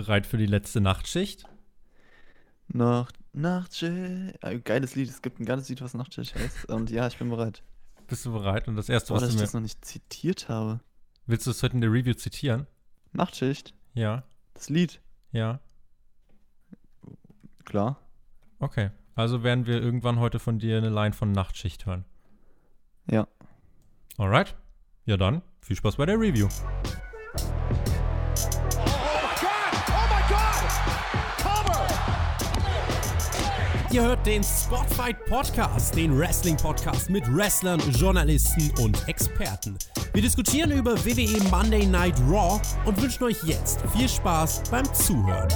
Bereit für die letzte Nachtschicht? Nacht, Nachtschicht. Äh, geiles Lied. Es gibt ein geiles Lied, was Nachtschicht heißt. Und ja, ich bin bereit. Bist du bereit? Und das erste, Boah, was dass du ich mir. das noch nicht zitiert habe. Willst du es heute in der Review zitieren? Nachtschicht. Ja, Das Lied. ja. Klar. Okay. Also werden wir irgendwann heute von dir eine Line von Nachtschicht hören. Ja. Alright. Ja dann, viel Spaß bei der Review. Ihr hört den Spotfight Podcast, den Wrestling Podcast mit Wrestlern, Journalisten und Experten. Wir diskutieren über WWE Monday Night Raw und wünschen euch jetzt viel Spaß beim Zuhören.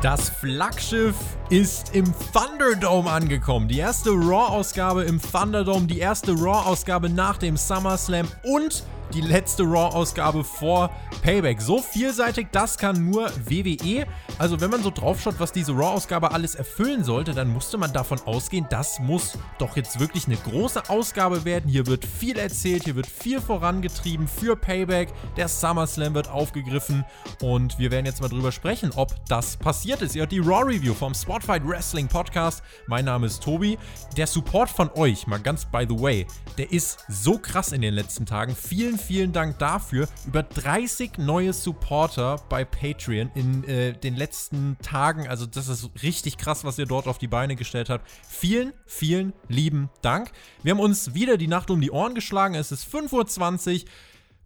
Das Flaggschiff ist im Thunderdome angekommen. Die erste Raw-Ausgabe im Thunderdome, die erste Raw-Ausgabe nach dem SummerSlam und die letzte Raw-Ausgabe vor Payback. So vielseitig, das kann nur WWE. Also wenn man so draufschaut, was diese Raw-Ausgabe alles erfüllen sollte, dann musste man davon ausgehen, das muss doch jetzt wirklich eine große Ausgabe werden. Hier wird viel erzählt, hier wird viel vorangetrieben für Payback. Der SummerSlam wird aufgegriffen und wir werden jetzt mal drüber sprechen, ob das passiert ist. Ihr hört die Raw-Review vom Spotfight Wrestling Podcast. Mein Name ist Tobi. Der Support von euch, mal ganz by the way, der ist so krass in den letzten Tagen. Vielen, vielen Dank dafür. Über 30 neue Supporter bei Patreon in äh, den letzten Tagen. Also das ist richtig krass, was ihr dort auf die Beine gestellt habt. Vielen, vielen lieben Dank. Wir haben uns wieder die Nacht um die Ohren geschlagen. Es ist 5.20 Uhr.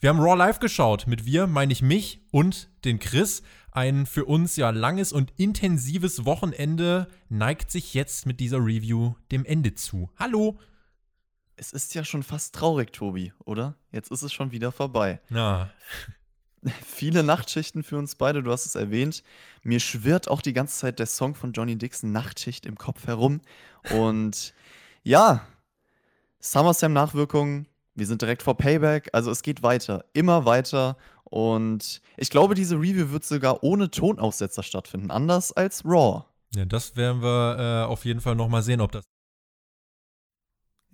Wir haben Raw Live geschaut. Mit wir meine ich mich und den Chris. Ein für uns ja langes und intensives Wochenende neigt sich jetzt mit dieser Review dem Ende zu. Hallo. Es ist ja schon fast traurig, Tobi, oder? Jetzt ist es schon wieder vorbei. Na, Viele Nachtschichten für uns beide, du hast es erwähnt. Mir schwirrt auch die ganze Zeit der Song von Johnny Dixon Nachtschicht im Kopf herum. Und ja, SummerSlam-Nachwirkungen, wir sind direkt vor Payback, also es geht weiter, immer weiter. Und ich glaube, diese Review wird sogar ohne Tonaussetzer stattfinden, anders als Raw. ja, das werden wir äh, auf jeden Fall nochmal sehen, ob das.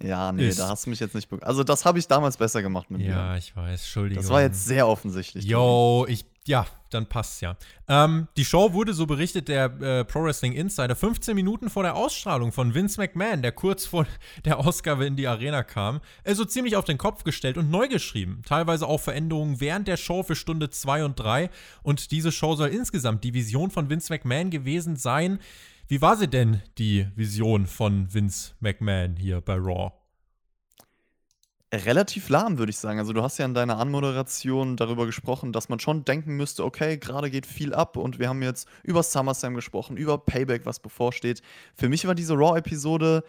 Ja, nee, Ist- da hast du mich jetzt nicht. be- Also, das habe ich damals besser gemacht mit Ja, mir. ich weiß, Entschuldigung. Das war jetzt sehr offensichtlich. Yo, ich, ja, dann passt's ja. Ähm, die Show wurde, so berichtet der äh, Pro Wrestling Insider, 15 Minuten vor der Ausstrahlung von Vince McMahon, der kurz vor der Ausgabe in die Arena kam, also ziemlich auf den Kopf gestellt und neu geschrieben. Teilweise auch Veränderungen während der Show für Stunde 2 und 3. Und diese Show soll insgesamt die Vision von Vince McMahon gewesen sein. Wie war sie denn, die Vision von Vince McMahon hier bei Raw? Relativ lahm, würde ich sagen. Also, du hast ja in deiner Anmoderation darüber gesprochen, dass man schon denken müsste, okay, gerade geht viel ab und wir haben jetzt über SummerSlam gesprochen, über Payback, was bevorsteht. Für mich war diese Raw-Episode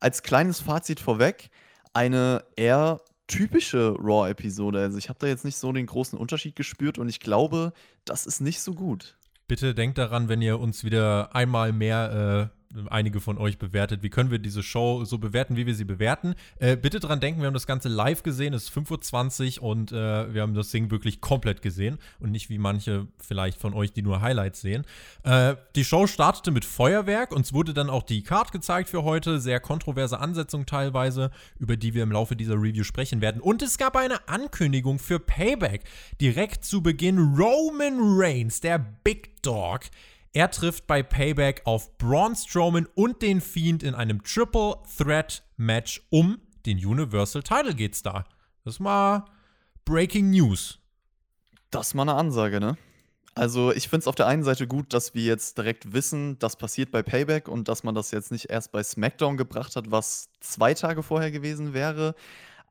als kleines Fazit vorweg eine eher typische Raw-Episode. Also, ich habe da jetzt nicht so den großen Unterschied gespürt und ich glaube, das ist nicht so gut. Bitte denkt daran, wenn ihr uns wieder einmal mehr, äh, einige von euch bewertet, wie können wir diese Show so bewerten, wie wir sie bewerten. Äh, bitte dran denken, wir haben das Ganze live gesehen, es ist 5.20 Uhr und äh, wir haben das Ding wirklich komplett gesehen und nicht wie manche vielleicht von euch, die nur Highlights sehen. Äh, die Show startete mit Feuerwerk, uns wurde dann auch die Card gezeigt für heute, sehr kontroverse Ansetzung teilweise, über die wir im Laufe dieser Review sprechen werden. Und es gab eine Ankündigung für Payback. Direkt zu Beginn Roman Reigns, der Big Dog. Er trifft bei Payback auf Braun Strowman und den Fiend in einem Triple Threat Match um den Universal Title geht's da. Das ist mal Breaking News. Das ist mal eine Ansage, ne? Also, ich finde es auf der einen Seite gut, dass wir jetzt direkt wissen, das passiert bei Payback und dass man das jetzt nicht erst bei SmackDown gebracht hat, was zwei Tage vorher gewesen wäre.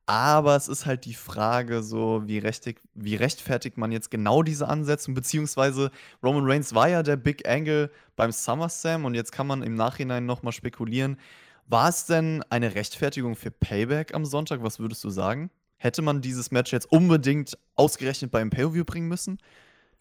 Aber es ist halt die Frage, so wie, rechtig, wie rechtfertigt man jetzt genau diese Ansetzung, beziehungsweise Roman Reigns war ja der Big Angle beim SummerSlam und jetzt kann man im Nachhinein nochmal spekulieren. War es denn eine Rechtfertigung für Payback am Sonntag? Was würdest du sagen? Hätte man dieses Match jetzt unbedingt ausgerechnet beim Pay-Per-View bringen müssen?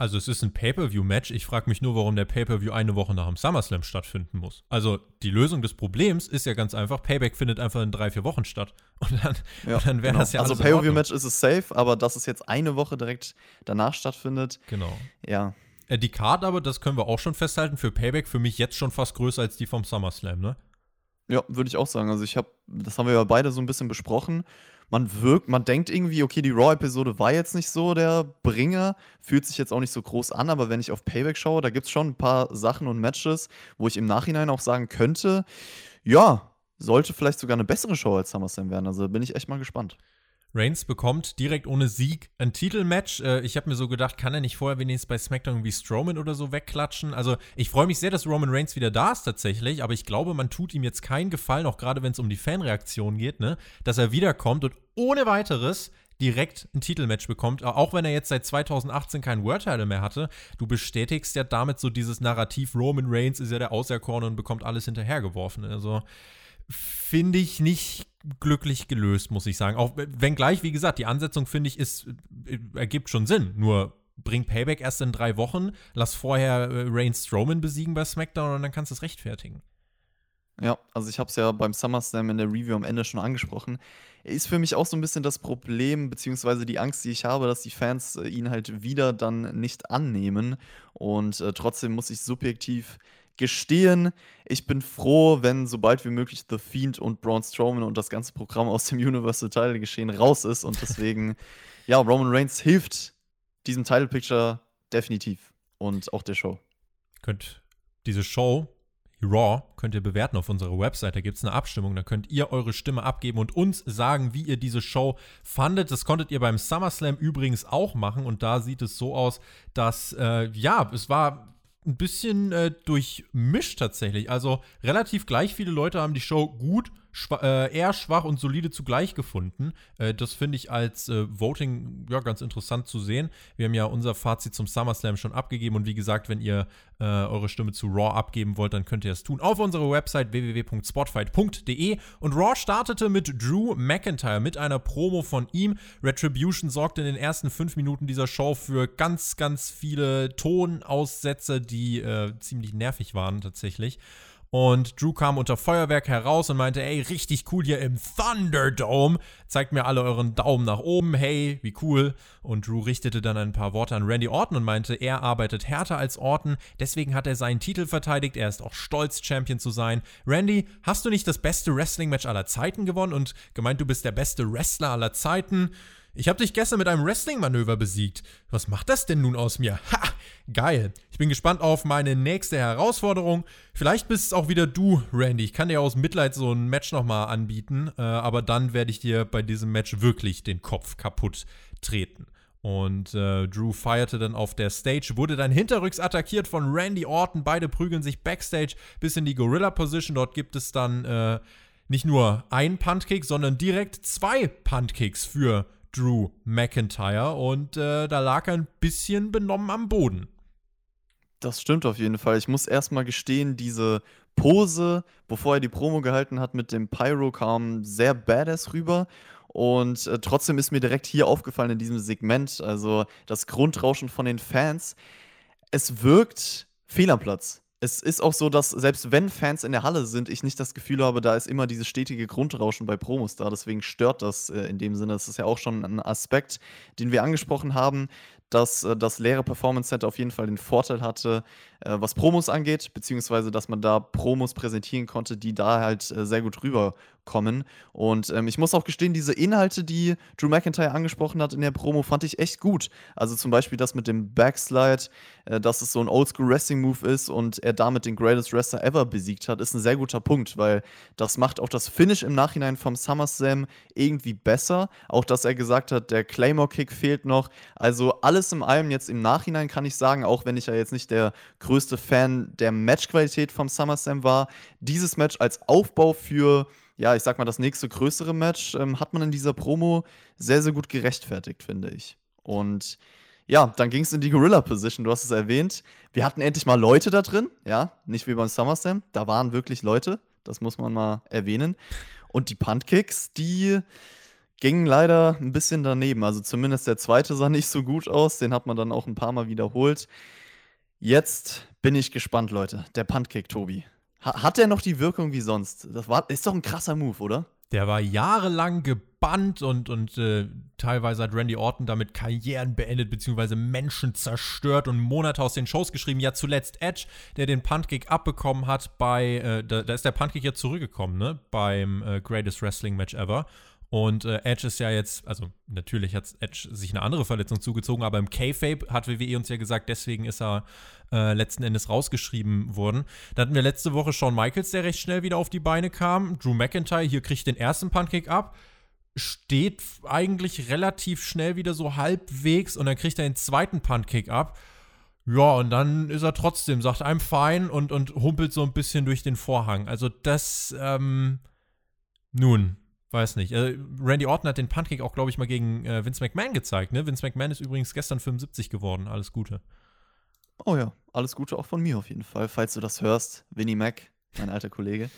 Also es ist ein Pay-per-view-Match. Ich frage mich nur, warum der Pay-per-view eine Woche nach dem SummerSlam stattfinden muss. Also die Lösung des Problems ist ja ganz einfach, Payback findet einfach in drei, vier Wochen statt. Und dann, und dann wäre genau. das ja Also alles Ordnung. Pay-Per-View-Match ist es safe, aber dass es jetzt eine Woche direkt danach stattfindet, Genau. ja. Äh, die Card aber, das können wir auch schon festhalten, für Payback für mich jetzt schon fast größer als die vom SummerSlam, ne? Ja, würde ich auch sagen. Also ich habe, das haben wir ja beide so ein bisschen besprochen. Man wirkt, man denkt irgendwie, okay, die Raw-Episode war jetzt nicht so der Bringer, fühlt sich jetzt auch nicht so groß an, aber wenn ich auf Payback schaue, da gibt es schon ein paar Sachen und Matches, wo ich im Nachhinein auch sagen könnte, ja, sollte vielleicht sogar eine bessere Show als SummerSlam werden. Also bin ich echt mal gespannt. Reigns bekommt direkt ohne Sieg ein Titelmatch. Äh, ich habe mir so gedacht, kann er nicht vorher wenigstens bei SmackDown irgendwie Strowman oder so wegklatschen? Also ich freue mich sehr, dass Roman Reigns wieder da ist tatsächlich, aber ich glaube, man tut ihm jetzt keinen Gefallen, auch gerade wenn es um die Fanreaktion geht, ne? dass er wiederkommt und ohne weiteres direkt ein Titelmatch bekommt, auch wenn er jetzt seit 2018 keinen World Title mehr hatte. Du bestätigst ja damit so dieses Narrativ, Roman Reigns ist ja der Auserkorene und bekommt alles hinterhergeworfen. Also finde ich nicht glücklich gelöst, muss ich sagen. Auch wenngleich, wie gesagt, die Ansetzung finde ich ist, ergibt schon Sinn. Nur bring Payback erst in drei Wochen, lass vorher äh, Reign Strowman besiegen bei SmackDown und dann kannst du es rechtfertigen. Ja, also ich habe es ja beim SummerSlam in der Review am Ende schon angesprochen. Ist für mich auch so ein bisschen das Problem, beziehungsweise die Angst, die ich habe, dass die Fans äh, ihn halt wieder dann nicht annehmen. Und äh, trotzdem muss ich subjektiv gestehen, ich bin froh, wenn sobald wie möglich The Fiend und Braun Strowman und das ganze Programm aus dem Universal Title geschehen raus ist und deswegen, ja, Roman Reigns hilft diesem Title Picture definitiv und auch der Show. Könnt diese Show Raw könnt ihr bewerten auf unserer Website. Da gibt es eine Abstimmung. Da könnt ihr eure Stimme abgeben und uns sagen, wie ihr diese Show fandet. Das konntet ihr beim SummerSlam übrigens auch machen. Und da sieht es so aus, dass, äh, ja, es war ein bisschen äh, durchmischt tatsächlich. Also relativ gleich viele Leute haben die Show gut schwa äh, eher schwach und solide zugleich gefunden. Äh, das finde ich als äh, Voting ja, ganz interessant zu sehen. Wir haben ja unser Fazit zum SummerSlam schon abgegeben und wie gesagt, wenn ihr äh, eure Stimme zu Raw abgeben wollt, dann könnt ihr das tun auf unserer Website www.spotfight.de. Und Raw startete mit Drew McIntyre, mit einer Promo von ihm. Retribution sorgte in den ersten fünf Minuten dieser Show für ganz, ganz viele Tonaussätze, die äh, ziemlich nervig waren tatsächlich. Und Drew kam unter Feuerwerk heraus und meinte, ey, richtig cool hier im Thunderdome. Zeigt mir alle euren Daumen nach oben. Hey, wie cool. Und Drew richtete dann ein paar Worte an Randy Orton und meinte, er arbeitet härter als Orton. Deswegen hat er seinen Titel verteidigt. Er ist auch stolz, Champion zu sein. Randy, hast du nicht das beste Wrestling-Match aller Zeiten gewonnen und gemeint, du bist der beste Wrestler aller Zeiten? Ich habe dich gestern mit einem Wrestling-Manöver besiegt. Was macht das denn nun aus mir? Ha! Geil. Ich bin gespannt auf meine nächste Herausforderung. Vielleicht bist es auch wieder du, Randy. Ich kann dir aus Mitleid so ein Match nochmal anbieten, äh, aber dann werde ich dir bei diesem Match wirklich den Kopf kaputt treten. Und äh, Drew feierte dann auf der Stage, wurde dann hinterrücks attackiert von Randy Orton. Beide prügeln sich backstage bis in die Gorilla-Position. Dort gibt es dann äh, nicht nur einen Puntkick, sondern direkt zwei Puntkicks für Drew McIntyre und äh, da lag er ein bisschen benommen am Boden. Das stimmt auf jeden Fall. Ich muss erstmal gestehen, diese Pose, bevor er die Promo gehalten hat mit dem Pyro, kam sehr badass rüber. Und äh, trotzdem ist mir direkt hier aufgefallen in diesem Segment, also das Grundrauschen von den Fans. Es wirkt fehl am Platz es ist auch so, dass selbst wenn Fans in der Halle sind, ich nicht das Gefühl habe, da ist immer dieses stetige Grundrauschen bei Promos da. Deswegen stört das äh, in dem Sinne. Das ist ja auch schon ein Aspekt, den wir angesprochen haben, dass äh, das leere Performance Center auf jeden Fall den Vorteil hatte, äh, was Promos angeht, beziehungsweise dass man da Promos präsentieren konnte, die da halt äh, sehr gut rüberkommen. Und ähm, ich muss auch gestehen, diese Inhalte, die Drew McIntyre angesprochen hat in der Promo, fand ich echt gut. Also zum Beispiel das mit dem Backslide, äh, dass es so ein Oldschool-Wrestling-Move ist und er damit den Greatest Wrestler ever besiegt hat, ist ein sehr guter Punkt, weil das macht auch das Finish im Nachhinein vom SummerSlam irgendwie besser. Auch, dass er gesagt hat, der Claymore-Kick fehlt noch. Also alles in allem jetzt im Nachhinein kann ich sagen, auch wenn ich ja jetzt nicht der größte Fan der Matchqualität vom SummerSlam war. Dieses Match als Aufbau für, ja, ich sag mal, das nächste größere Match ähm, hat man in dieser Promo sehr, sehr gut gerechtfertigt, finde ich. Und ja, dann ging es in die Gorilla-Position, du hast es erwähnt. Wir hatten endlich mal Leute da drin, ja, nicht wie beim SummerSlam. Da waren wirklich Leute, das muss man mal erwähnen. Und die Puntkicks, die gingen leider ein bisschen daneben. Also zumindest der zweite sah nicht so gut aus. Den hat man dann auch ein paar Mal wiederholt. Jetzt bin ich gespannt, Leute. Der Puntkick, Tobi. Ha hat der noch die Wirkung wie sonst? Das war, ist doch ein krasser Move, oder? Der war jahrelang gebannt und, und äh, teilweise hat Randy Orton damit Karrieren beendet, beziehungsweise Menschen zerstört und Monate aus den Shows geschrieben. Ja, zuletzt Edge, der den Puntkick abbekommen hat bei, äh, da, da, ist der Puntkick ja zurückgekommen, ne? Beim äh, Greatest Wrestling Match Ever. Und äh, Edge ist ja jetzt, also natürlich hat Edge sich eine andere Verletzung zugezogen, aber im K-Fape hat WWE uns ja gesagt, deswegen ist er äh, letzten Endes rausgeschrieben worden. Da hatten wir letzte Woche Shawn Michaels, der recht schnell wieder auf die Beine kam. Drew McIntyre hier kriegt den ersten Pancake ab, steht eigentlich relativ schnell wieder so halbwegs und dann kriegt er den zweiten Pancake ab. Ja, und dann ist er trotzdem, sagt I'm fine und, und humpelt so ein bisschen durch den Vorhang. Also das, ähm, nun, weiß nicht. Äh, Randy Orton hat den Pancake auch, glaube ich, mal gegen äh, Vince McMahon gezeigt, ne? Vince McMahon ist übrigens gestern 75 geworden. Alles Gute. Oh ja, alles Gute auch von mir auf jeden Fall, falls du das hörst. Vinnie Mac, mein alter Kollege.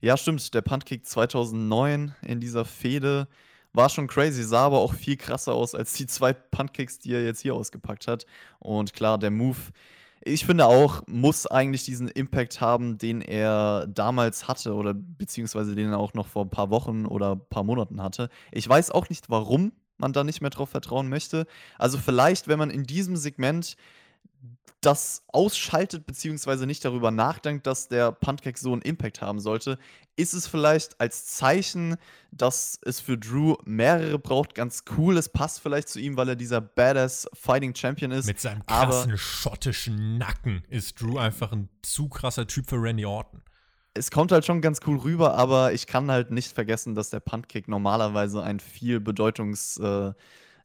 Ja, stimmt, der Puntkick 2009 in dieser Fehde war schon crazy, sah aber auch viel krasser aus als die zwei Puntkicks, die er jetzt hier ausgepackt hat. Und klar, der Move, ich finde auch, muss eigentlich diesen Impact haben, den er damals hatte oder beziehungsweise den er auch noch vor ein paar Wochen oder ein paar Monaten hatte. Ich weiß auch nicht, warum man da nicht mehr drauf vertrauen möchte. Also vielleicht, wenn man in diesem Segment das ausschaltet, beziehungsweise nicht darüber nachdenkt, dass der Puntkick so einen Impact haben sollte, ist es vielleicht als Zeichen, dass es für Drew mehrere braucht, ganz cool. Es passt vielleicht zu ihm, weil er dieser Badass Fighting Champion ist. Mit seinem krassen schottischen Nacken ist Drew einfach ein zu krasser Typ für Randy Orton. Es kommt halt schon ganz cool rüber, aber ich kann halt nicht vergessen, dass der Puntkick normalerweise ein viel bedeutungs äh,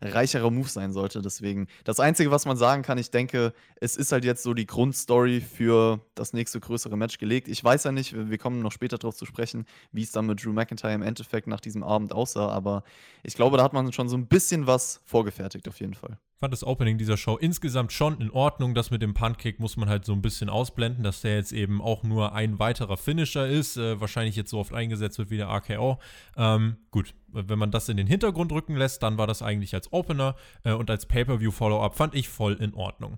reicherer Move sein sollte. Deswegen, das Einzige, was man sagen kann, ich denke, es ist halt jetzt so die Grundstory für das nächste größere Match gelegt. Ich weiß ja nicht, wir kommen noch später darauf zu sprechen, wie es dann mit Drew McIntyre im Endeffekt nach diesem Abend aussah, aber ich glaube, da hat man schon so ein bisschen was vorgefertigt, auf jeden Fall fand das Opening dieser Show insgesamt schon in Ordnung. Das mit dem Puntkick muss man halt so ein bisschen ausblenden, dass der jetzt eben auch nur ein weiterer Finisher ist. Äh, wahrscheinlich jetzt so oft eingesetzt wird wie der RKO. Ähm, gut, wenn man das in den Hintergrund rücken lässt, dann war das eigentlich als Opener äh, und als Pay-Per-View-Follow-up fand ich voll in Ordnung.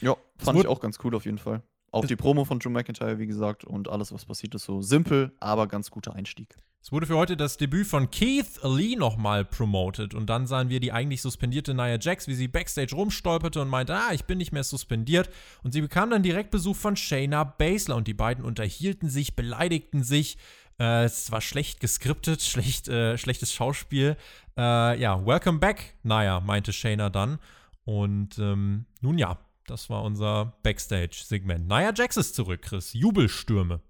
Ja, fand ich auch ganz cool auf jeden Fall. Auch die Promo von Drew McIntyre, wie gesagt, und alles, was passiert ist, so simpel, aber ganz guter Einstieg. Es wurde für heute das Debüt von Keith Lee nochmal promoted und dann sahen wir die eigentlich suspendierte Nia Jax, wie sie backstage rumstolperte und meinte, ah, ich bin nicht mehr suspendiert. Und sie bekam dann direkt Besuch von Shayna Baszler und die beiden unterhielten sich, beleidigten sich. Äh, es war schlecht geskriptet, schlecht, äh, schlechtes Schauspiel. Äh, ja, welcome back, Nia, meinte Shayna dann. Und ähm, nun ja, das war unser Backstage-Segment. Nia Jax ist zurück, Chris. Jubelstürme.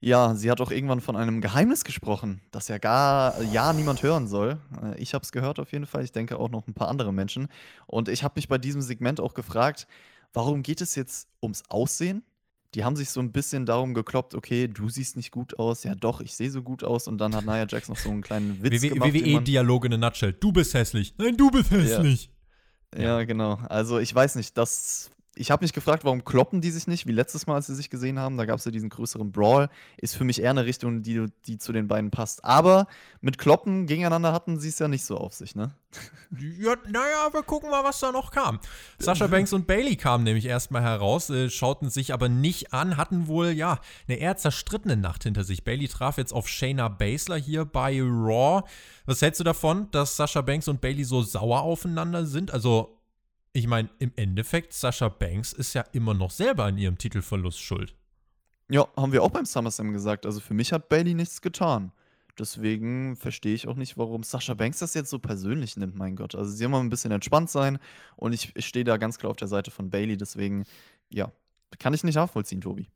Ja, sie hat auch irgendwann von einem Geheimnis gesprochen, das ja gar ja niemand hören soll. Äh, ich habe es gehört auf jeden Fall. Ich denke auch noch ein paar andere Menschen. Und ich habe mich bei diesem Segment auch gefragt, warum geht es jetzt ums Aussehen? Die haben sich so ein bisschen darum gekloppt, okay, du siehst nicht gut aus. Ja, doch, ich sehe so gut aus. Und dann hat Nia Jax noch so einen kleinen Witz WWE, gemacht. WWE-Dialog in a nutshell. Du bist hässlich. Nein, du bist hässlich. Ja. Ja, genau. Also ich weiß nicht, das. Ich habe mich gefragt, warum kloppen die sich nicht, wie letztes Mal, als sie sich gesehen haben. Da gab es ja diesen größeren Brawl. Ist für mich eher eine Richtung, die, die zu den beiden passt. Aber mit Kloppen gegeneinander hatten sie es ja nicht so auf sich, ne? Ja, naja, wir gucken mal, was da noch kam. Sascha Banks und Bailey kamen nämlich erstmal heraus, äh, schauten sich aber nicht an, hatten wohl, ja, eine eher zerstrittene Nacht hinter sich. Bailey traf jetzt auf Shayna Baszler hier bei Raw. Was hältst du davon, dass Sascha Banks und Bailey so sauer aufeinander sind? Also, ich meine, im Endeffekt, Sascha Banks ist ja immer noch selber an ihrem Titelverlust schuld. Ja, haben wir auch beim SummerSlam gesagt. Also für mich hat Bailey nichts getan. Deswegen verstehe ich auch nicht, warum Sascha Banks das jetzt so persönlich nimmt, mein Gott. Also sie haben mal ein bisschen entspannt sein und ich, ich stehe da ganz klar auf der Seite von Bailey. Deswegen, ja, kann ich nicht nachvollziehen, Tobi.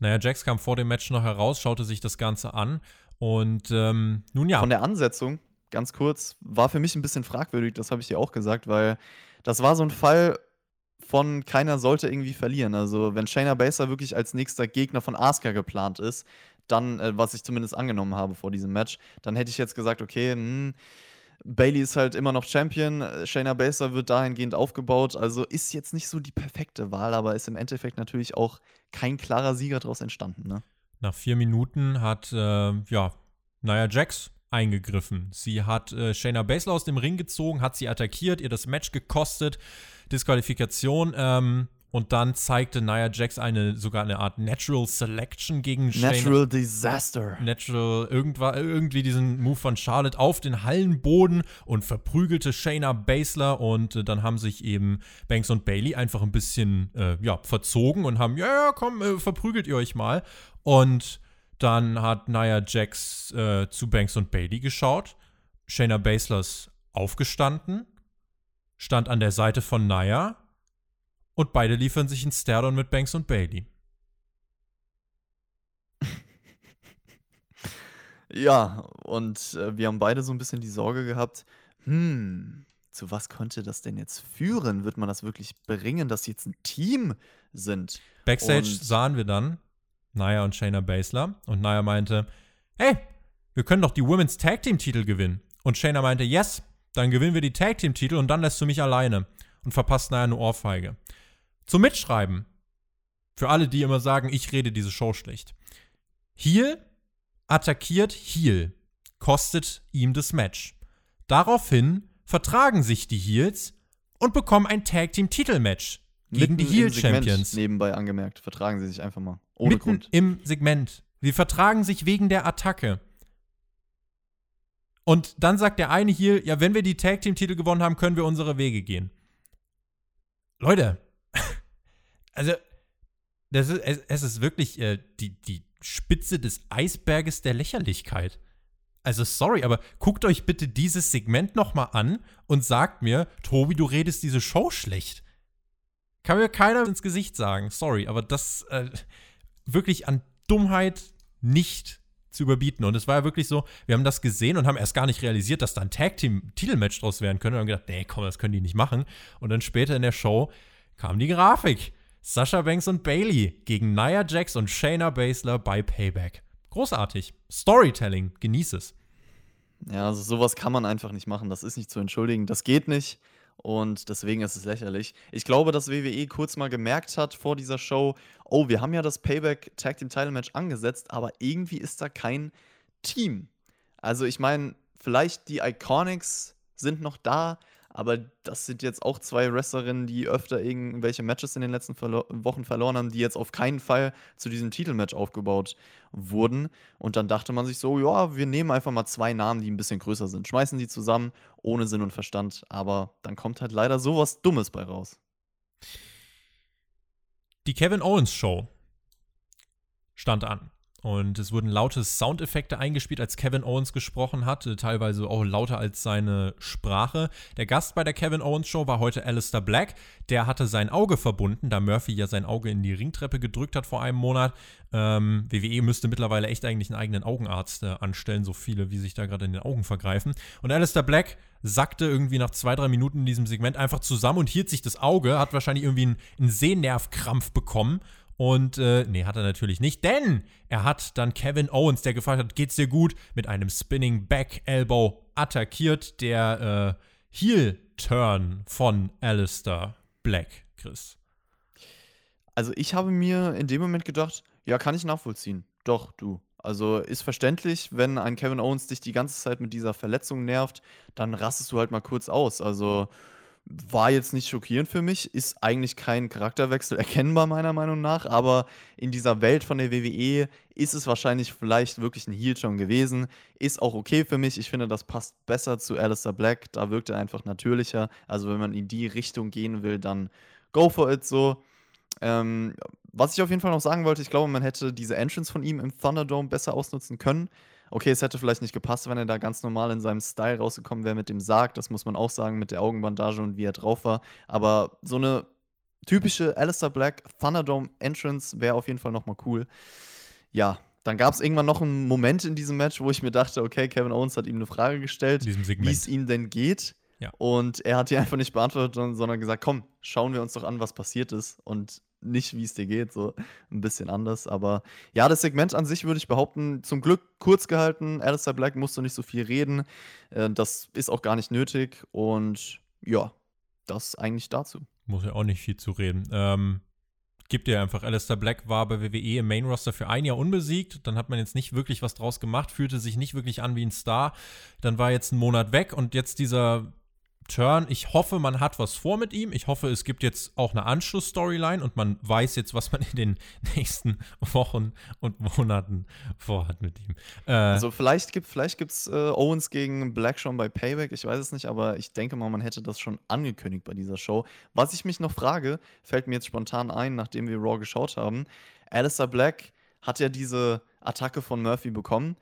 Naja, Jax kam vor dem Match noch heraus, schaute sich das Ganze an und ähm, nun ja. Von der Ansetzung, ganz kurz, war für mich ein bisschen fragwürdig, das habe ich dir auch gesagt, weil das war so ein Fall von keiner sollte irgendwie verlieren. Also, wenn Shayna Baszler wirklich als nächster Gegner von Asuka geplant ist, dann, äh, was ich zumindest angenommen habe vor diesem Match, dann hätte ich jetzt gesagt, okay, hm, Bailey ist halt immer noch Champion, Shayna Baszler wird dahingehend aufgebaut, also ist jetzt nicht so die perfekte Wahl, aber ist im Endeffekt natürlich auch kein klarer Sieger daraus entstanden. Ne? Nach vier Minuten hat, äh, ja, Nia Jax eingegriffen. Sie hat äh, Shayna Baszler aus dem Ring gezogen, hat sie attackiert, ihr das Match gekostet, Disqualifikation. Ähm, und dann zeigte Nia Jax eine sogar eine Art Natural Selection gegen Natural Shayna. Disaster. Natural irgendwas, irgendwie diesen Move von Charlotte auf den Hallenboden und verprügelte Shayna Baszler und äh, dann haben sich eben Banks und Bailey einfach ein bisschen äh, ja, verzogen und haben ja ja komm äh, verprügelt ihr euch mal und Dann hat Nia Jax äh, zu Banks und Bailey geschaut. Shayna Baszler ist aufgestanden, stand an der Seite von Nia und beide liefern sich ein Stairdown mit Banks und Bailey. Ja, und äh, wir haben beide so ein bisschen die Sorge gehabt, hm, zu was könnte das denn jetzt führen? Wird man das wirklich bringen, dass sie jetzt ein Team sind? Backstage Und- sahen wir dann Nia und Shayna Baszler und Nia meinte, hey, wir können doch die Women's Tag Team Titel gewinnen. Und Shayna meinte, yes, dann gewinnen wir die Tag Team Titel und dann lässt du mich alleine und verpasst Nia eine Ohrfeige. Zum Mitschreiben. Für alle, die immer sagen, ich rede diese Show schlecht. Heel attackiert Heel, kostet ihm das Match. Daraufhin vertragen sich die Heels und bekommen ein Tag Team Titelmatch gegen die Heel Segment Champions. Nebenbei angemerkt, vertragen sie sich einfach mal. Ohne Mitten Grund. im Segment. Sie vertragen sich wegen der Attacke. Und dann sagt der eine hier, ja, wenn wir die Tag Team Titel gewonnen haben, können wir unsere Wege gehen. Leute, also das ist, es, es ist wirklich äh, die, die Spitze des Eisberges der Lächerlichkeit. Also sorry, aber guckt euch bitte dieses Segment noch mal an und sagt mir, Tobi, du redest diese Show schlecht. Kann mir keiner ins Gesicht sagen. Sorry, aber das äh, wirklich an Dummheit nicht zu überbieten. Und es war ja wirklich so, wir haben das gesehen und haben erst gar nicht realisiert, dass da ein Tag-Team-Titelmatch draus werden könnte. Und haben gedacht, nee, komm, das können die nicht machen. Und dann später in der Show kam die Grafik. Sasha Banks und Bailey gegen Nia Jax und Shayna Baszler bei Payback. Großartig. Storytelling, genieß es. Ja, also sowas kann man einfach nicht machen. Das ist nicht zu entschuldigen. Das geht nicht. Und deswegen ist es lächerlich. Ich glaube, dass WWE kurz mal gemerkt hat vor dieser Show, oh, wir haben ja das Payback Tag Team Title Match angesetzt, aber irgendwie ist da kein Team. Also ich meine, vielleicht die Iconics sind noch da, aber das sind jetzt auch zwei Wrestlerinnen, die öfter irgendwelche Matches in den letzten verlo Wochen verloren haben, die jetzt auf keinen Fall zu diesem Titelmatch aufgebaut wurden. Und dann dachte man sich so, ja, wir nehmen einfach mal zwei Namen, die ein bisschen größer sind, schmeißen die zusammen, ohne Sinn und Verstand. Aber dann kommt halt leider sowas Dummes bei raus. Die Kevin Owens Show stand an. Und es wurden laute Soundeffekte eingespielt, als Kevin Owens gesprochen hat, äh, teilweise auch lauter als seine Sprache. Der Gast bei der Kevin Owens Show war heute Alistair Black. Der hatte sein Auge verbunden, da Murphy ja sein Auge in die Ringtreppe gedrückt hat vor einem Monat. Ähm, WWE müsste mittlerweile echt eigentlich einen eigenen Augenarzt äh, anstellen, so viele, wie sich da gerade in den Augen vergreifen. Und Alistair Black sackte irgendwie nach zwei, drei Minuten in diesem Segment einfach zusammen und hielt sich das Auge, hat wahrscheinlich irgendwie einen, einen Sehnervkrampf bekommen und äh, nee, hat er natürlich nicht, denn er hat dann Kevin Owens, der gefragt hat, geht's dir gut, mit einem Spinning Back Elbow attackiert, der äh, Heel-Turn von Alistair Black, Chris. Also ich habe mir in dem Moment gedacht, ja, kann ich nachvollziehen. Doch, du. Also ist verständlich, wenn ein Kevin Owens dich die ganze Zeit mit dieser Verletzung nervt, dann rastest du halt mal kurz aus. Also war jetzt nicht schockierend für mich, ist eigentlich kein Charakterwechsel erkennbar meiner Meinung nach, aber in dieser Welt von der WWE ist es wahrscheinlich vielleicht wirklich ein Heel schon gewesen. Ist auch okay für mich. Ich finde, das passt besser zu Alistair Black. Da wirkt er einfach natürlicher. Also wenn man in die Richtung gehen will, dann go for it so. Ähm, was ich auf jeden Fall noch sagen wollte, ich glaube, man hätte diese Entrance von ihm im Thunderdome besser ausnutzen können. Okay, es hätte vielleicht nicht gepasst, wenn er da ganz normal in seinem Style rausgekommen wäre mit dem Sarg. Das muss man auch sagen, mit der Augenbandage und wie er drauf war. Aber so eine typische Alistair Black Thunderdome Entrance wäre auf jeden Fall nochmal cool. Ja, dann gab es irgendwann noch einen Moment in diesem Match, wo ich mir dachte, okay, Kevin Owens hat ihm eine Frage gestellt, wie es ihm denn geht. Ja. Und er hat die einfach nicht beantwortet, sondern- sondern gesagt, komm, schauen wir uns doch an, was passiert ist und nicht, wie es dir geht, so ein bisschen anders. Aber ja, das Segment an sich würde ich behaupten, zum Glück kurz gehalten. Alistair Black musste nicht so viel reden. Äh, Das ist auch gar nicht nötig. Und ja, das eigentlich dazu. Muss ja auch nicht viel zu reden. Ähm, gibt dir einfach, Alistair Black war bei WWE im Main Roster für ein Jahr unbesiegt. Dann hat man jetzt nicht wirklich was draus gemacht, fühlte sich nicht wirklich an wie ein Star. Dann war jetzt ein Monat weg und jetzt dieser Turn. Ich hoffe, man hat was vor mit ihm. Ich hoffe, es gibt jetzt auch eine Anschluss-Storyline und man weiß jetzt, was man in den nächsten Wochen und Monaten vorhat mit ihm. Äh, Also vielleicht gibt es vielleicht gibt's, äh, Owens gegen Black schon bei Payback, ich weiß es nicht, aber ich denke mal, man hätte das schon angekündigt bei dieser Show. Was ich mich noch frage, fällt mir jetzt spontan ein, nachdem wir Raw geschaut haben. Alistair Black hat er diese Attacke von Murphy bekommen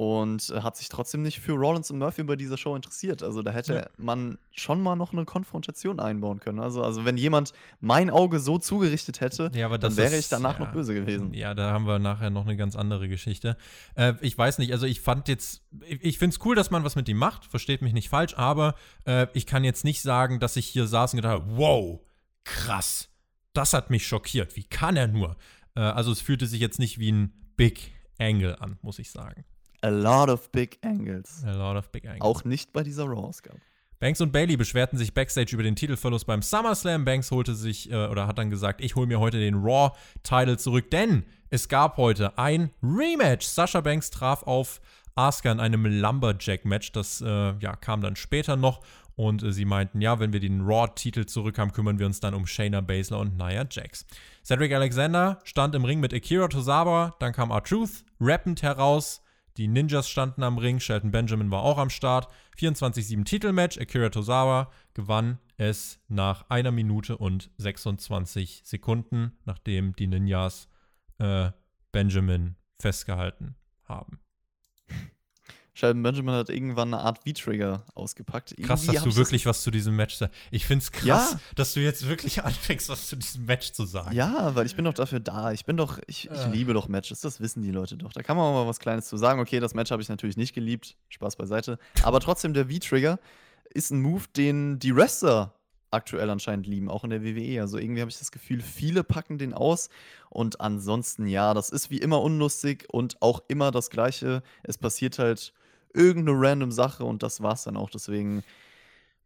und äh, hat sich trotzdem nicht für Rollins und Murphy bei dieser Show interessiert. Also da hätte Ja. man schon mal noch eine Konfrontation einbauen können. Also, also wenn jemand mein Auge so zugerichtet hätte, Ja, dann wäre ist- ich danach ja. noch böse gewesen. Ja, da haben wir nachher noch eine ganz andere Geschichte. Äh, ich weiß nicht, also ich fand jetzt, ich, ich finde es cool, dass man was mit ihm macht, versteht mich nicht falsch, aber äh, ich kann jetzt nicht sagen, dass ich hier saß und gedacht habe, wow, krass, das hat mich schockiert, wie kann er nur? Äh, also es fühlte sich jetzt nicht wie ein Big Angle an, muss ich sagen. A lot of big angles. A lot of Big Angles. Auch nicht bei dieser Raw-Ausgabe. Banks und Bailey beschwerten sich backstage über den Titelverlust beim SummerSlam. Banks holte sich äh, oder hat dann gesagt, ich hole mir heute den Raw-Title zurück, denn es gab heute ein Rematch. Sasha Banks traf auf Asuka in einem Lumberjack-Match. Das äh, ja, kam dann später noch. Und äh, sie meinten, ja, wenn wir den Raw-Titel zurück haben, kümmern wir uns dann um Shayna Baszler und Nia Jax. Cedric Alexander stand im Ring mit Akira Tozawa. Dann kam R-Truth rappend heraus. Die Ninjas standen am Ring, Shelton Benjamin war auch am Start. 24-7 Titelmatch, Akira Tozawa gewann es nach einer Minute und 26 Sekunden, nachdem die Ninjas äh, Benjamin festgehalten haben. Sheldon Benjamin hat irgendwann eine Art V-Trigger ausgepackt. Krass, Irgendwie dass hab du ich wirklich was zu diesem Match sagst. Ich find's krass, Ja. dass du jetzt wirklich anfängst, was zu diesem Match zu sagen. Ja, weil ich bin doch dafür da. Ich bin doch, ich, ich Äh. liebe doch Matches. Das wissen die Leute doch. Da kann man auch mal was Kleines zu sagen. Okay, das Match habe ich natürlich nicht geliebt. Spaß beiseite. Aber trotzdem, der V-Trigger ist ein Move, den die Wrestler aktuell anscheinend lieben, auch in der WWE. Also irgendwie habe ich das Gefühl, viele packen den aus. Und ansonsten, ja, das ist wie immer unlustig und auch immer das Gleiche. Es passiert halt irgendeine random Sache und das war's dann auch. Deswegen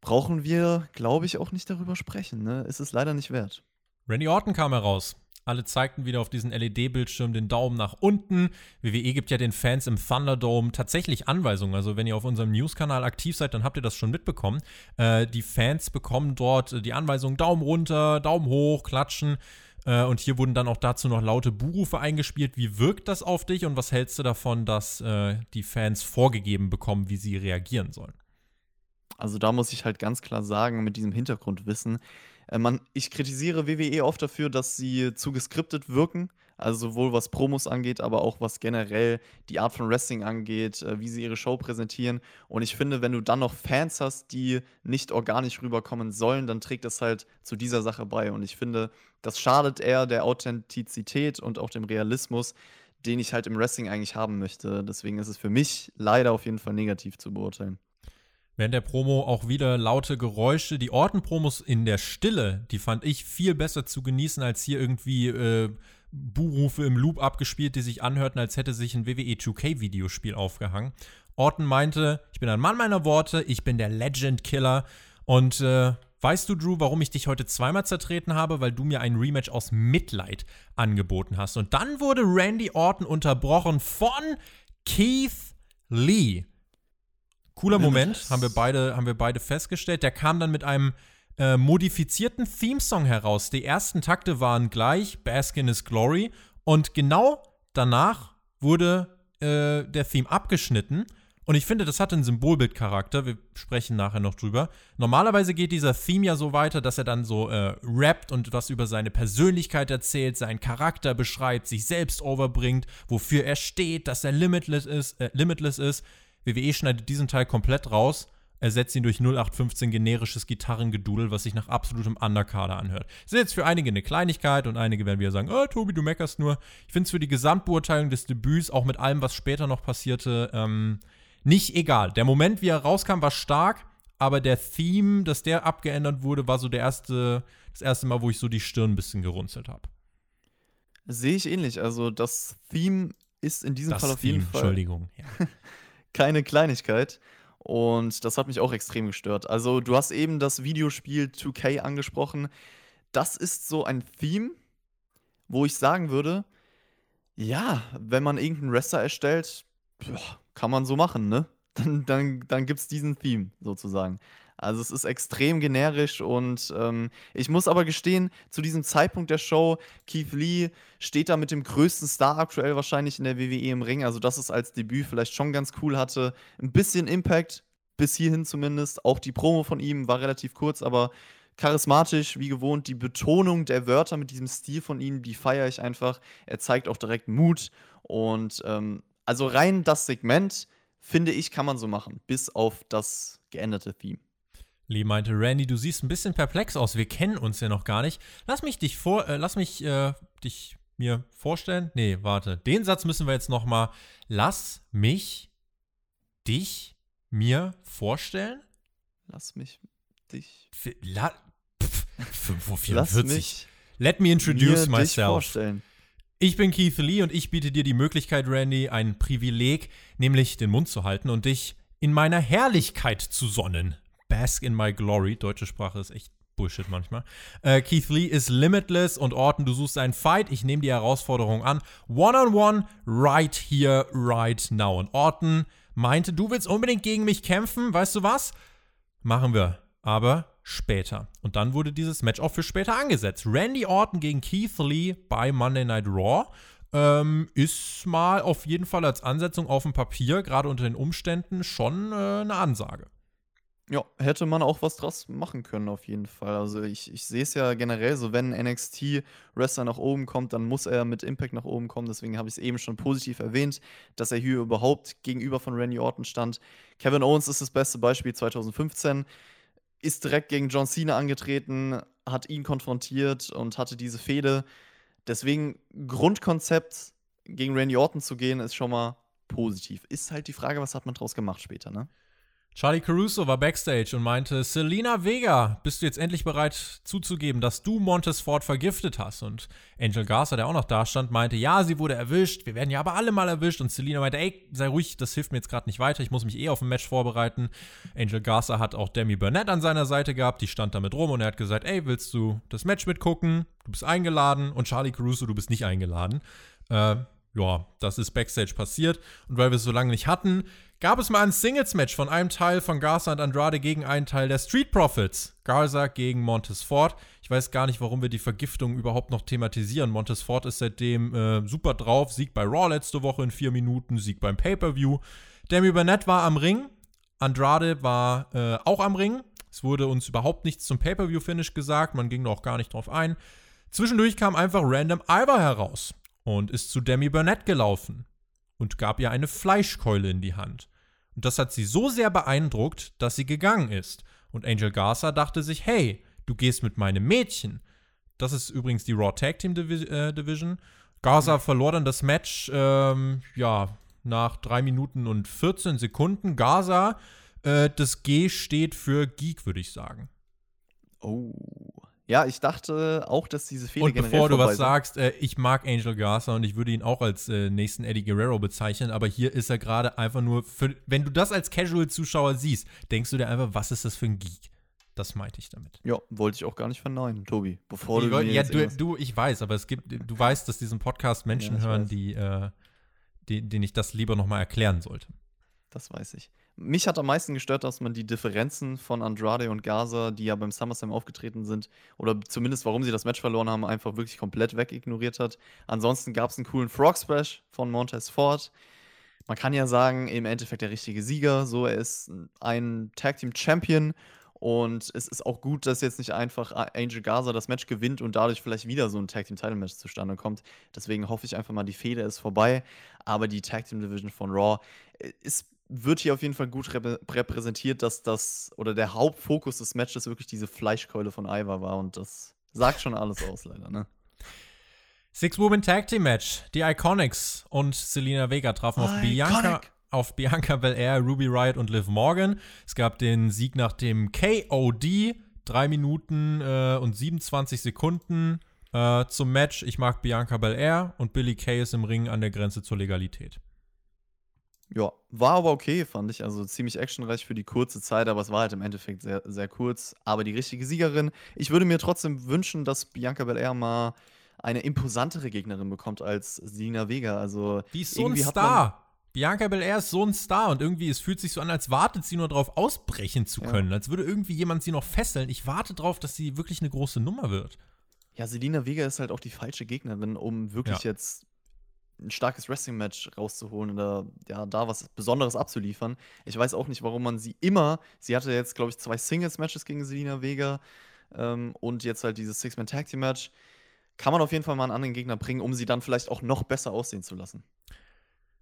brauchen wir, glaube ich, auch nicht darüber sprechen. Ne? Es ist leider nicht wert. Randy Orton kam heraus. Alle zeigten wieder auf diesen LED-Bildschirm den Daumen nach unten. WWE gibt ja den Fans im Thunderdome tatsächlich Anweisungen. Also wenn ihr auf unserem News-Kanal aktiv seid, dann habt ihr das schon mitbekommen. Äh, die Fans bekommen dort die Anweisung Daumen runter, Daumen hoch, klatschen. Äh, und hier wurden dann auch dazu noch laute Buhrufe eingespielt. Wie wirkt das auf dich und was hältst du davon, dass äh, die Fans vorgegeben bekommen, wie sie reagieren sollen? Also da muss ich halt ganz klar sagen, mit diesem Hintergrundwissen, äh, man, ich kritisiere WWE oft dafür, dass sie zu geskriptet wirken. Also sowohl was Promos angeht, aber auch was generell die Art von Wrestling angeht, äh, wie sie ihre Show präsentieren. Und ich finde, wenn du dann noch Fans hast, die nicht organisch rüberkommen sollen, dann trägt das halt zu dieser Sache bei. Und ich finde, das schadet eher der Authentizität und auch dem Realismus, den ich halt im Wrestling eigentlich haben möchte. Deswegen ist es für mich leider auf jeden Fall negativ zu beurteilen. Während der Promo auch wieder laute Geräusche. Die Orten-Promos in der Stille, die fand ich viel besser zu genießen, als hier irgendwie äh, Buhrufe im Loop abgespielt, die sich anhörten, als hätte sich ein WWE 2K-Videospiel aufgehangen. Orton meinte, ich bin ein Mann meiner Worte, ich bin der Legend-Killer. Und äh, weißt du, Drew, warum ich dich heute zweimal zertreten habe? Weil du mir ein Rematch aus Mitleid angeboten hast. Und dann wurde Randy Orton unterbrochen von Keith Lee. Cooler Moment, haben wir beide, haben wir beide festgestellt. Der kam dann mit einem äh, modifizierten Theme-Song heraus. Die ersten Takte waren gleich, Bask in His Glory. Und genau danach wurde äh, der Theme abgeschnitten. Und ich finde, das hat einen Symbolbildcharakter. Wir sprechen nachher noch drüber. Normalerweise geht dieser Theme ja so weiter, dass er dann so äh, rappt und was über seine Persönlichkeit erzählt, seinen Charakter beschreibt, sich selbst overbringt, wofür er steht, dass er limitless ist. Äh, limitless ist. WWE schneidet diesen Teil komplett raus, ersetzt ihn durch 0815 generisches Gitarrengedudel, was sich nach absolutem Underkader anhört. Das ist jetzt für einige eine Kleinigkeit und einige werden wieder sagen, oh, Tobi, du meckerst nur. Ich finde es für die Gesamtbeurteilung des Debüts, auch mit allem, was später noch passierte, ähm, nicht egal. Der Moment, wie er rauskam, war stark, aber der Theme, dass der abgeändert wurde, war so der erste, das erste Mal, wo ich so die Stirn ein bisschen gerunzelt habe. Sehe ich ähnlich. Also das Theme ist in diesem Das Fall auf Theme, jeden Fall Entschuldigung. Ja. keine Kleinigkeit. Und das hat mich auch extrem gestört. Also, du hast eben das Videospiel 2K angesprochen. Das ist so ein Theme, wo ich sagen würde, ja, wenn man irgendeinen Wrestler erstellt, kann man so machen, ne? Dann, dann, dann gibt es diesen Theme sozusagen. Also es ist extrem generisch und ähm, ich muss aber gestehen, zu diesem Zeitpunkt der Show, Keith Lee steht da mit dem größten Star aktuell wahrscheinlich in der WWE im Ring. Also dass es als Debüt vielleicht schon ganz cool hatte. Ein bisschen Impact, bis hierhin zumindest. Auch die Promo von ihm war relativ kurz, aber charismatisch, wie gewohnt. Die Betonung der Wörter mit diesem Stil von ihm, die feiere ich einfach. Er zeigt auch direkt Mut. Und ähm, also rein das Segment, finde ich, kann man so machen, bis auf das geänderte Theme. Lee meinte, Randy, du siehst ein bisschen perplex aus. Wir kennen uns ja noch gar nicht. Lass mich dich vor, äh, lass mich äh, dich mir vorstellen. Nee, warte. Den Satz müssen wir jetzt noch mal. Lass mich dich mir vorstellen. Lass mich dich. La pf, 5.44 Lass mich Let me introduce mir dich myself. vorstellen. Ich bin Keith Lee und ich biete dir die Möglichkeit, Randy, ein Privileg, nämlich den Mund zu halten und dich in meiner Herrlichkeit zu sonnen. Bask in my glory. Deutsche Sprache ist echt Bullshit manchmal. Äh, Keith Lee ist limitless und Orton, du suchst einen Fight. Ich nehme die Herausforderung an. One-on-one, right here, right now. Und Orton meinte, du willst unbedingt gegen mich kämpfen. Weißt du was? Machen wir. Aber später. Und dann wurde dieses Match auch für später angesetzt. Randy Orton gegen Keith Lee bei Monday Night Raw. Ähm, ist mal auf jeden Fall als Ansetzung auf dem Papier, gerade unter den Umständen, schon äh, eine Ansage. Ja, hätte man auch was draus machen können, auf jeden Fall. Also ich, ich sehe es ja generell so, wenn NXT-Wrestler nach oben kommt, dann muss er mit Impact nach oben kommen. Deswegen habe ich es eben schon positiv erwähnt, dass er hier überhaupt gegenüber von Randy Orton stand. Kevin Owens ist das beste Beispiel 2015. Ist direkt gegen John Cena angetreten, hat ihn konfrontiert und hatte diese Fehde. Deswegen Grundkonzept gegen Randy Orton zu gehen, ist schon mal positiv. Ist halt die Frage, was hat man draus gemacht später, ne? Charlie Caruso war backstage und meinte, Selena Vega, bist du jetzt endlich bereit zuzugeben, dass du Montes Ford vergiftet hast? Und Angel Garza, der auch noch da stand, meinte, ja, sie wurde erwischt, wir werden ja aber alle mal erwischt. Und Selena meinte, ey, sei ruhig, das hilft mir jetzt gerade nicht weiter, ich muss mich eh auf ein Match vorbereiten. Angel Garza hat auch Demi Burnett an seiner Seite gehabt, die stand damit rum und er hat gesagt, ey, willst du das Match mitgucken? Du bist eingeladen. Und Charlie Caruso, du bist nicht eingeladen. Äh, ja, das ist Backstage passiert. Und weil wir es so lange nicht hatten, gab es mal ein Singles-Match von einem Teil von Garza und Andrade gegen einen Teil der Street Profits. Garza gegen Montes Ford. Ich weiß gar nicht, warum wir die Vergiftung überhaupt noch thematisieren. Montes Ford ist seitdem äh, super drauf. Sieg bei Raw letzte Woche in vier Minuten, Sieg beim Pay-Per-View. Demi Burnett war am Ring. Andrade war äh, auch am Ring. Es wurde uns überhaupt nichts zum Pay-Per-View-Finish gesagt. Man ging da auch gar nicht drauf ein. Zwischendurch kam einfach random Ivar heraus und ist zu Demi Burnett gelaufen und gab ihr eine Fleischkeule in die Hand. Und das hat sie so sehr beeindruckt, dass sie gegangen ist. Und Angel Garza dachte sich, hey, du gehst mit meinem Mädchen. Das ist übrigens die Raw Tag Team Divi äh, Division. Garza verlor dann das Match, ähm, ja, nach 3 Minuten und 14 Sekunden. Garza, äh, das G steht für Geek, würde ich sagen. Oh. Ja, ich dachte auch, dass diese Fehler Und bevor du was sagst, äh, ich mag Angel Garza und ich würde ihn auch als äh, nächsten Eddie Guerrero bezeichnen, aber hier ist er gerade einfach nur für, wenn du das als Casual-Zuschauer siehst, denkst du dir einfach, was ist das für ein Geek? Das meinte ich damit. Ja, wollte ich auch gar nicht verneinen, Tobi. Bevor ich du wollt, mir ja, du, du, ich weiß, aber es gibt, du weißt, dass diesen Podcast Menschen Ja, hören, die, äh, die, denen ich das lieber nochmal erklären sollte. Das weiß ich. Mich hat am meisten gestört, dass man die Differenzen von Andrade und Gaza, die ja beim SummerSlam aufgetreten sind, oder zumindest warum sie das Match verloren haben, einfach wirklich komplett wegignoriert hat. Ansonsten gab es einen coolen Frog Splash von Montez Ford. Man kann ja sagen, im Endeffekt der richtige Sieger. So, er ist ein Tag Team Champion und es ist auch gut, dass jetzt nicht einfach Angel Gaza das Match gewinnt und dadurch vielleicht wieder so ein Tag Team Title Match zustande kommt. Deswegen hoffe ich einfach mal, die Fehde ist vorbei. Aber die Tag Team Division von Raw äh, ist wird hier auf jeden Fall gut repräsentiert, dass das oder der Hauptfokus des Matches wirklich diese Fleischkeule von Ivar war und das sagt schon alles aus, leider, ne? Six-Woman Tag Team Match. Die Iconics und Selena Vega trafen auf Bianca, Iconic. auf Bianca Belair, Ruby Riot und Liv Morgan. Es gab den Sieg nach dem KOD. Drei Minuten äh, und 27 Sekunden äh, zum Match. Ich mag Bianca Belair und Billy Kay ist im Ring an der Grenze zur Legalität. Ja, war aber okay, fand ich. Also ziemlich actionreich für die kurze Zeit, aber es war halt im Endeffekt sehr, sehr kurz. Aber die richtige Siegerin. Ich würde mir trotzdem wünschen, dass Bianca Belair mal eine imposantere Gegnerin bekommt als Selena Vega. Also Die ist so ein Star. Bianca Belair ist so ein Star und irgendwie, es fühlt sich so an, als wartet sie nur darauf, ausbrechen zu Ja. können. Als würde irgendwie jemand sie noch fesseln. Ich warte darauf, dass sie wirklich eine große Nummer wird. Ja, Selina Vega ist halt auch die falsche Gegnerin, um wirklich Ja. jetzt ein starkes Wrestling-Match rauszuholen oder ja, da was Besonderes abzuliefern. Ich weiß auch nicht, warum man sie immer, sie hatte jetzt, glaube ich, zwei Singles-Matches gegen Selina Vega. Ähm, und jetzt halt dieses Six-Man-Tag-Team-Match. Kann man auf jeden Fall mal einen anderen Gegner bringen, um sie dann vielleicht auch noch besser aussehen zu lassen.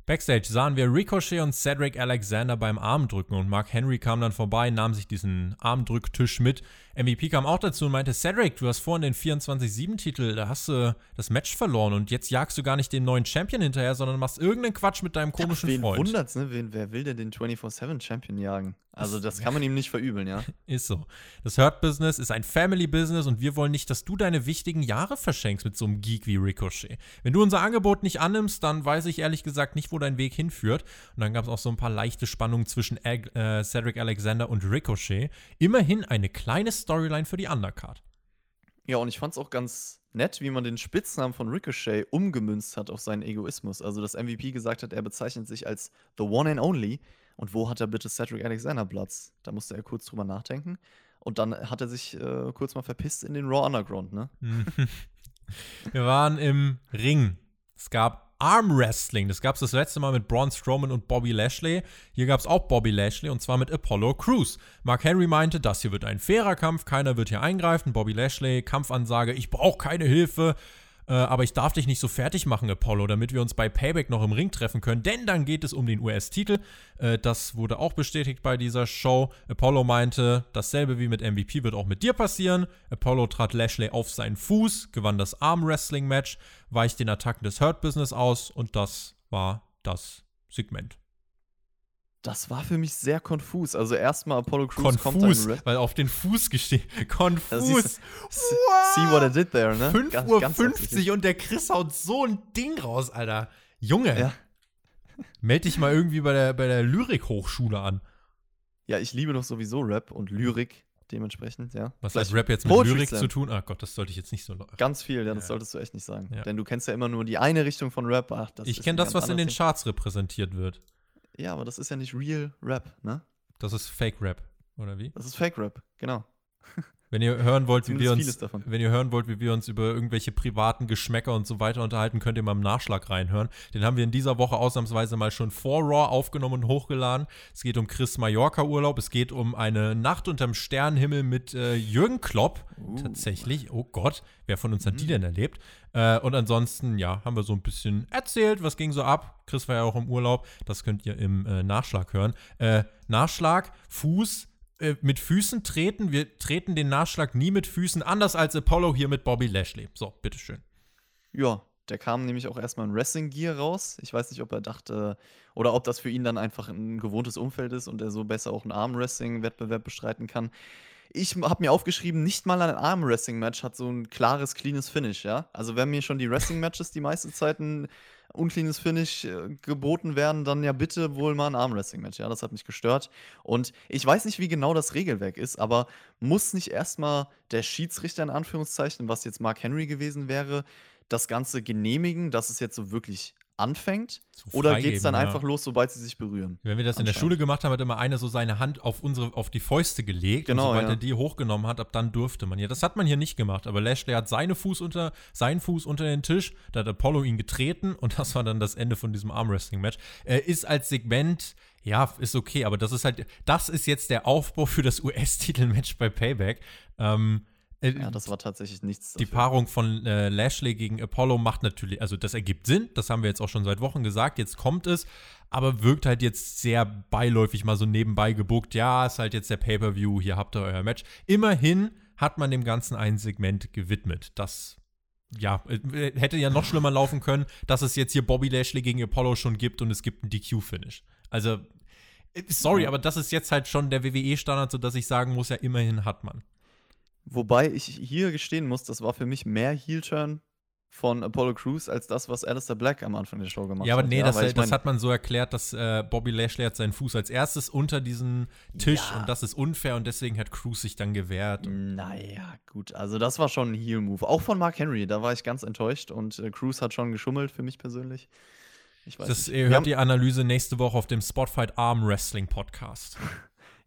Backstage sahen wir Ricochet und Cedric Alexander beim Armdrücken und Mark Henry kam dann vorbei, nahm sich diesen Armdrücktisch mit. MVP kam auch dazu und meinte, Cedric, du hast vorhin den 24-7-Titel, da hast du das Match verloren und jetzt jagst du gar nicht den neuen Champion hinterher, sondern machst irgendeinen Quatsch mit deinem komischen ja, wen Freund. wundert's, ne? Wen, wer will denn den 24-7-Champion jagen? Also das kann man ihm nicht verübeln, ja. Ist so. Das Hurt Business ist ein Family Business und wir wollen nicht, dass du deine wichtigen Jahre verschenkst mit so einem Geek wie Ricochet. Wenn du unser Angebot nicht annimmst, dann weiß ich ehrlich gesagt nicht, wo dein Weg hinführt. Und dann gab es auch so ein paar leichte Spannungen zwischen Ag äh, Cedric Alexander und Ricochet. Immerhin eine kleine Storyline für die Undercard. Ja, und ich fand's auch ganz nett, wie man den Spitznamen von Ricochet umgemünzt hat auf seinen Egoismus. Also, dass MVP gesagt hat, er bezeichnet sich als The One and Only. Und wo hat er bitte Cedric Alexander Platz? Da musste er kurz drüber nachdenken. Und dann hat er sich äh, kurz mal verpisst in den Raw Underground, ne? Wir waren im Ring. Es gab Arm Wrestling. Das gab es das letzte Mal mit Braun Strowman und Bobby Lashley. Hier gab es auch Bobby Lashley und zwar mit Apollo Crews. Mark Henry meinte, das hier wird ein fairer Kampf, keiner wird hier eingreifen. Bobby Lashley, Kampfansage, ich brauche keine Hilfe. Äh, aber ich darf dich nicht so fertig machen, Apollo, damit wir uns bei Payback noch im Ring treffen können, denn dann geht es um den US-Titel. Äh, das wurde auch bestätigt bei dieser Show. Apollo meinte, dasselbe wie mit MVP wird auch mit dir passieren. Apollo trat Lashley auf seinen Fuß, gewann das Arm-Wrestling-Match, weicht den Attacken des Hurt Business aus und das war das Segment. Das war für mich sehr konfus. Also erstmal Apollo Crews kommt Konfus, dann weil auf den Fuß. Da Konfus. du- See what I did there, ne? 5 Ganz- Uhr ganz 50 und der Chris haut so ein Ding raus, Alter. Junge, Ja. meld dich mal irgendwie bei der, bei der Lyrik-Hochschule an. Ja, ich liebe doch sowieso Rap und Lyrik dementsprechend, ja. Was Vielleicht hat Rap jetzt mit Poetry Lyrik Slam. zu tun? Ach Gott, das sollte ich jetzt nicht so. Ganz viel, ja, das Ja. solltest du echt nicht sagen. Ja. Denn du kennst ja immer nur die eine Richtung von Rap. Ach, ich kenne ein das, was in den Charts repräsentiert wird. Ja, aber das ist ja nicht Real Rap, ne? Das ist Fake-Rap, oder wie? Das ist Fake Rap, genau. Wenn ihr hören wollt, wie wir uns, wenn ihr hören wollt, wie wir uns über irgendwelche privaten Geschmäcker und so weiter unterhalten, könnt ihr mal im Nachschlag reinhören. Den haben wir in dieser Woche ausnahmsweise mal schon vor Raw aufgenommen und hochgeladen. Es geht um Chris Mallorca Urlaub. Es geht um eine Nacht unterm Sternenhimmel mit äh, Jürgen Klopp. Uh. Tatsächlich. Oh Gott, wer von uns hat Mhm. die denn erlebt? Äh, und ansonsten, ja, haben wir so ein bisschen erzählt, was ging so ab. Chris war ja auch im Urlaub. Das könnt ihr im äh, Nachschlag hören. Äh, Nachschlag, Fuß, äh, mit Füßen treten. Wir treten den Nachschlag nie mit Füßen, anders als Apollo hier mit Bobby Lashley. So, bitteschön. Ja, der kam nämlich auch erstmal in Wrestling-Gear raus. Ich weiß nicht, ob er dachte, oder ob das für ihn dann einfach ein gewohntes Umfeld ist und er so besser auch einen Arm-Wrestling-Wettbewerb bestreiten kann. Ich habe mir aufgeschrieben, nicht mal ein Arm-Wrestling-Match hat so ein klares, cleanes Finish, ja. Also wenn mir schon die Wrestling-Matches die meiste Zeit ein uncleanes Finish äh, geboten werden, dann ja bitte wohl mal ein Arm-Wrestling-Match, ja. Das hat mich gestört. Und ich weiß nicht, wie genau das Regelwerk ist, aber muss nicht erstmal der Schiedsrichter in Anführungszeichen, was jetzt Mark Henry gewesen wäre, das Ganze genehmigen, dass es jetzt so wirklich anfängt? So Oder geht es dann ja. einfach los, sobald sie sich berühren? Wenn wir das in der. Schule gemacht haben, hat immer einer so seine Hand auf unsere, auf die Fäuste gelegt. Genau, und sobald ja. er die hochgenommen hat, ab dann durfte man. Ja, das hat man hier nicht gemacht. Aber Lashley hat seine Fuß unter, seinen Fuß unter den Tisch, da hat Apollo ihn getreten und das war dann das Ende von diesem Armwrestling-Match. Äh, ist als Segment, ja, ist okay, aber das ist halt, das ist jetzt der Aufbau für das US-Titel-Match bei Payback. Ähm, äh, Ja, das war tatsächlich nichts. die dafür. Paarung von äh, Lashley gegen Apollo macht natürlich, also das ergibt Sinn, das haben wir jetzt auch schon seit Wochen gesagt, jetzt kommt es, aber wirkt halt jetzt sehr beiläufig mal so nebenbei gebuckt. Ja, ist halt jetzt der Pay-Per-View, hier habt ihr euer Match. Immerhin hat man dem Ganzen ein Segment gewidmet. Das, ja, äh, hätte ja noch schlimmer laufen können, dass es jetzt hier Bobby Lashley gegen Apollo schon gibt und es gibt einen DQ-Finish. Also, äh, sorry, aber das ist jetzt halt schon der WWE-Standard, sodass ich sagen muss, ja, immerhin hat man. Wobei ich hier gestehen muss, das war für mich mehr Heel-Turn von Apollo Crews als das, was Alistair Black am Anfang der Show gemacht hat. Ja, aber nee, das, weil ich das mein- hat man so erklärt, dass äh, Bobby Lashley hat seinen Fuß als erstes unter diesen Tisch Ja. und das ist unfair und deswegen hat Cruz sich dann gewehrt. Naja, gut. Also, das war schon ein Heel-Move. Auch von Mark Henry, da war ich ganz enttäuscht und äh, Cruz hat schon geschummelt für mich persönlich. Ich weiß Das, nicht. ihr hört die Analyse nächste Woche auf dem Spotfight Arm Wrestling Podcast.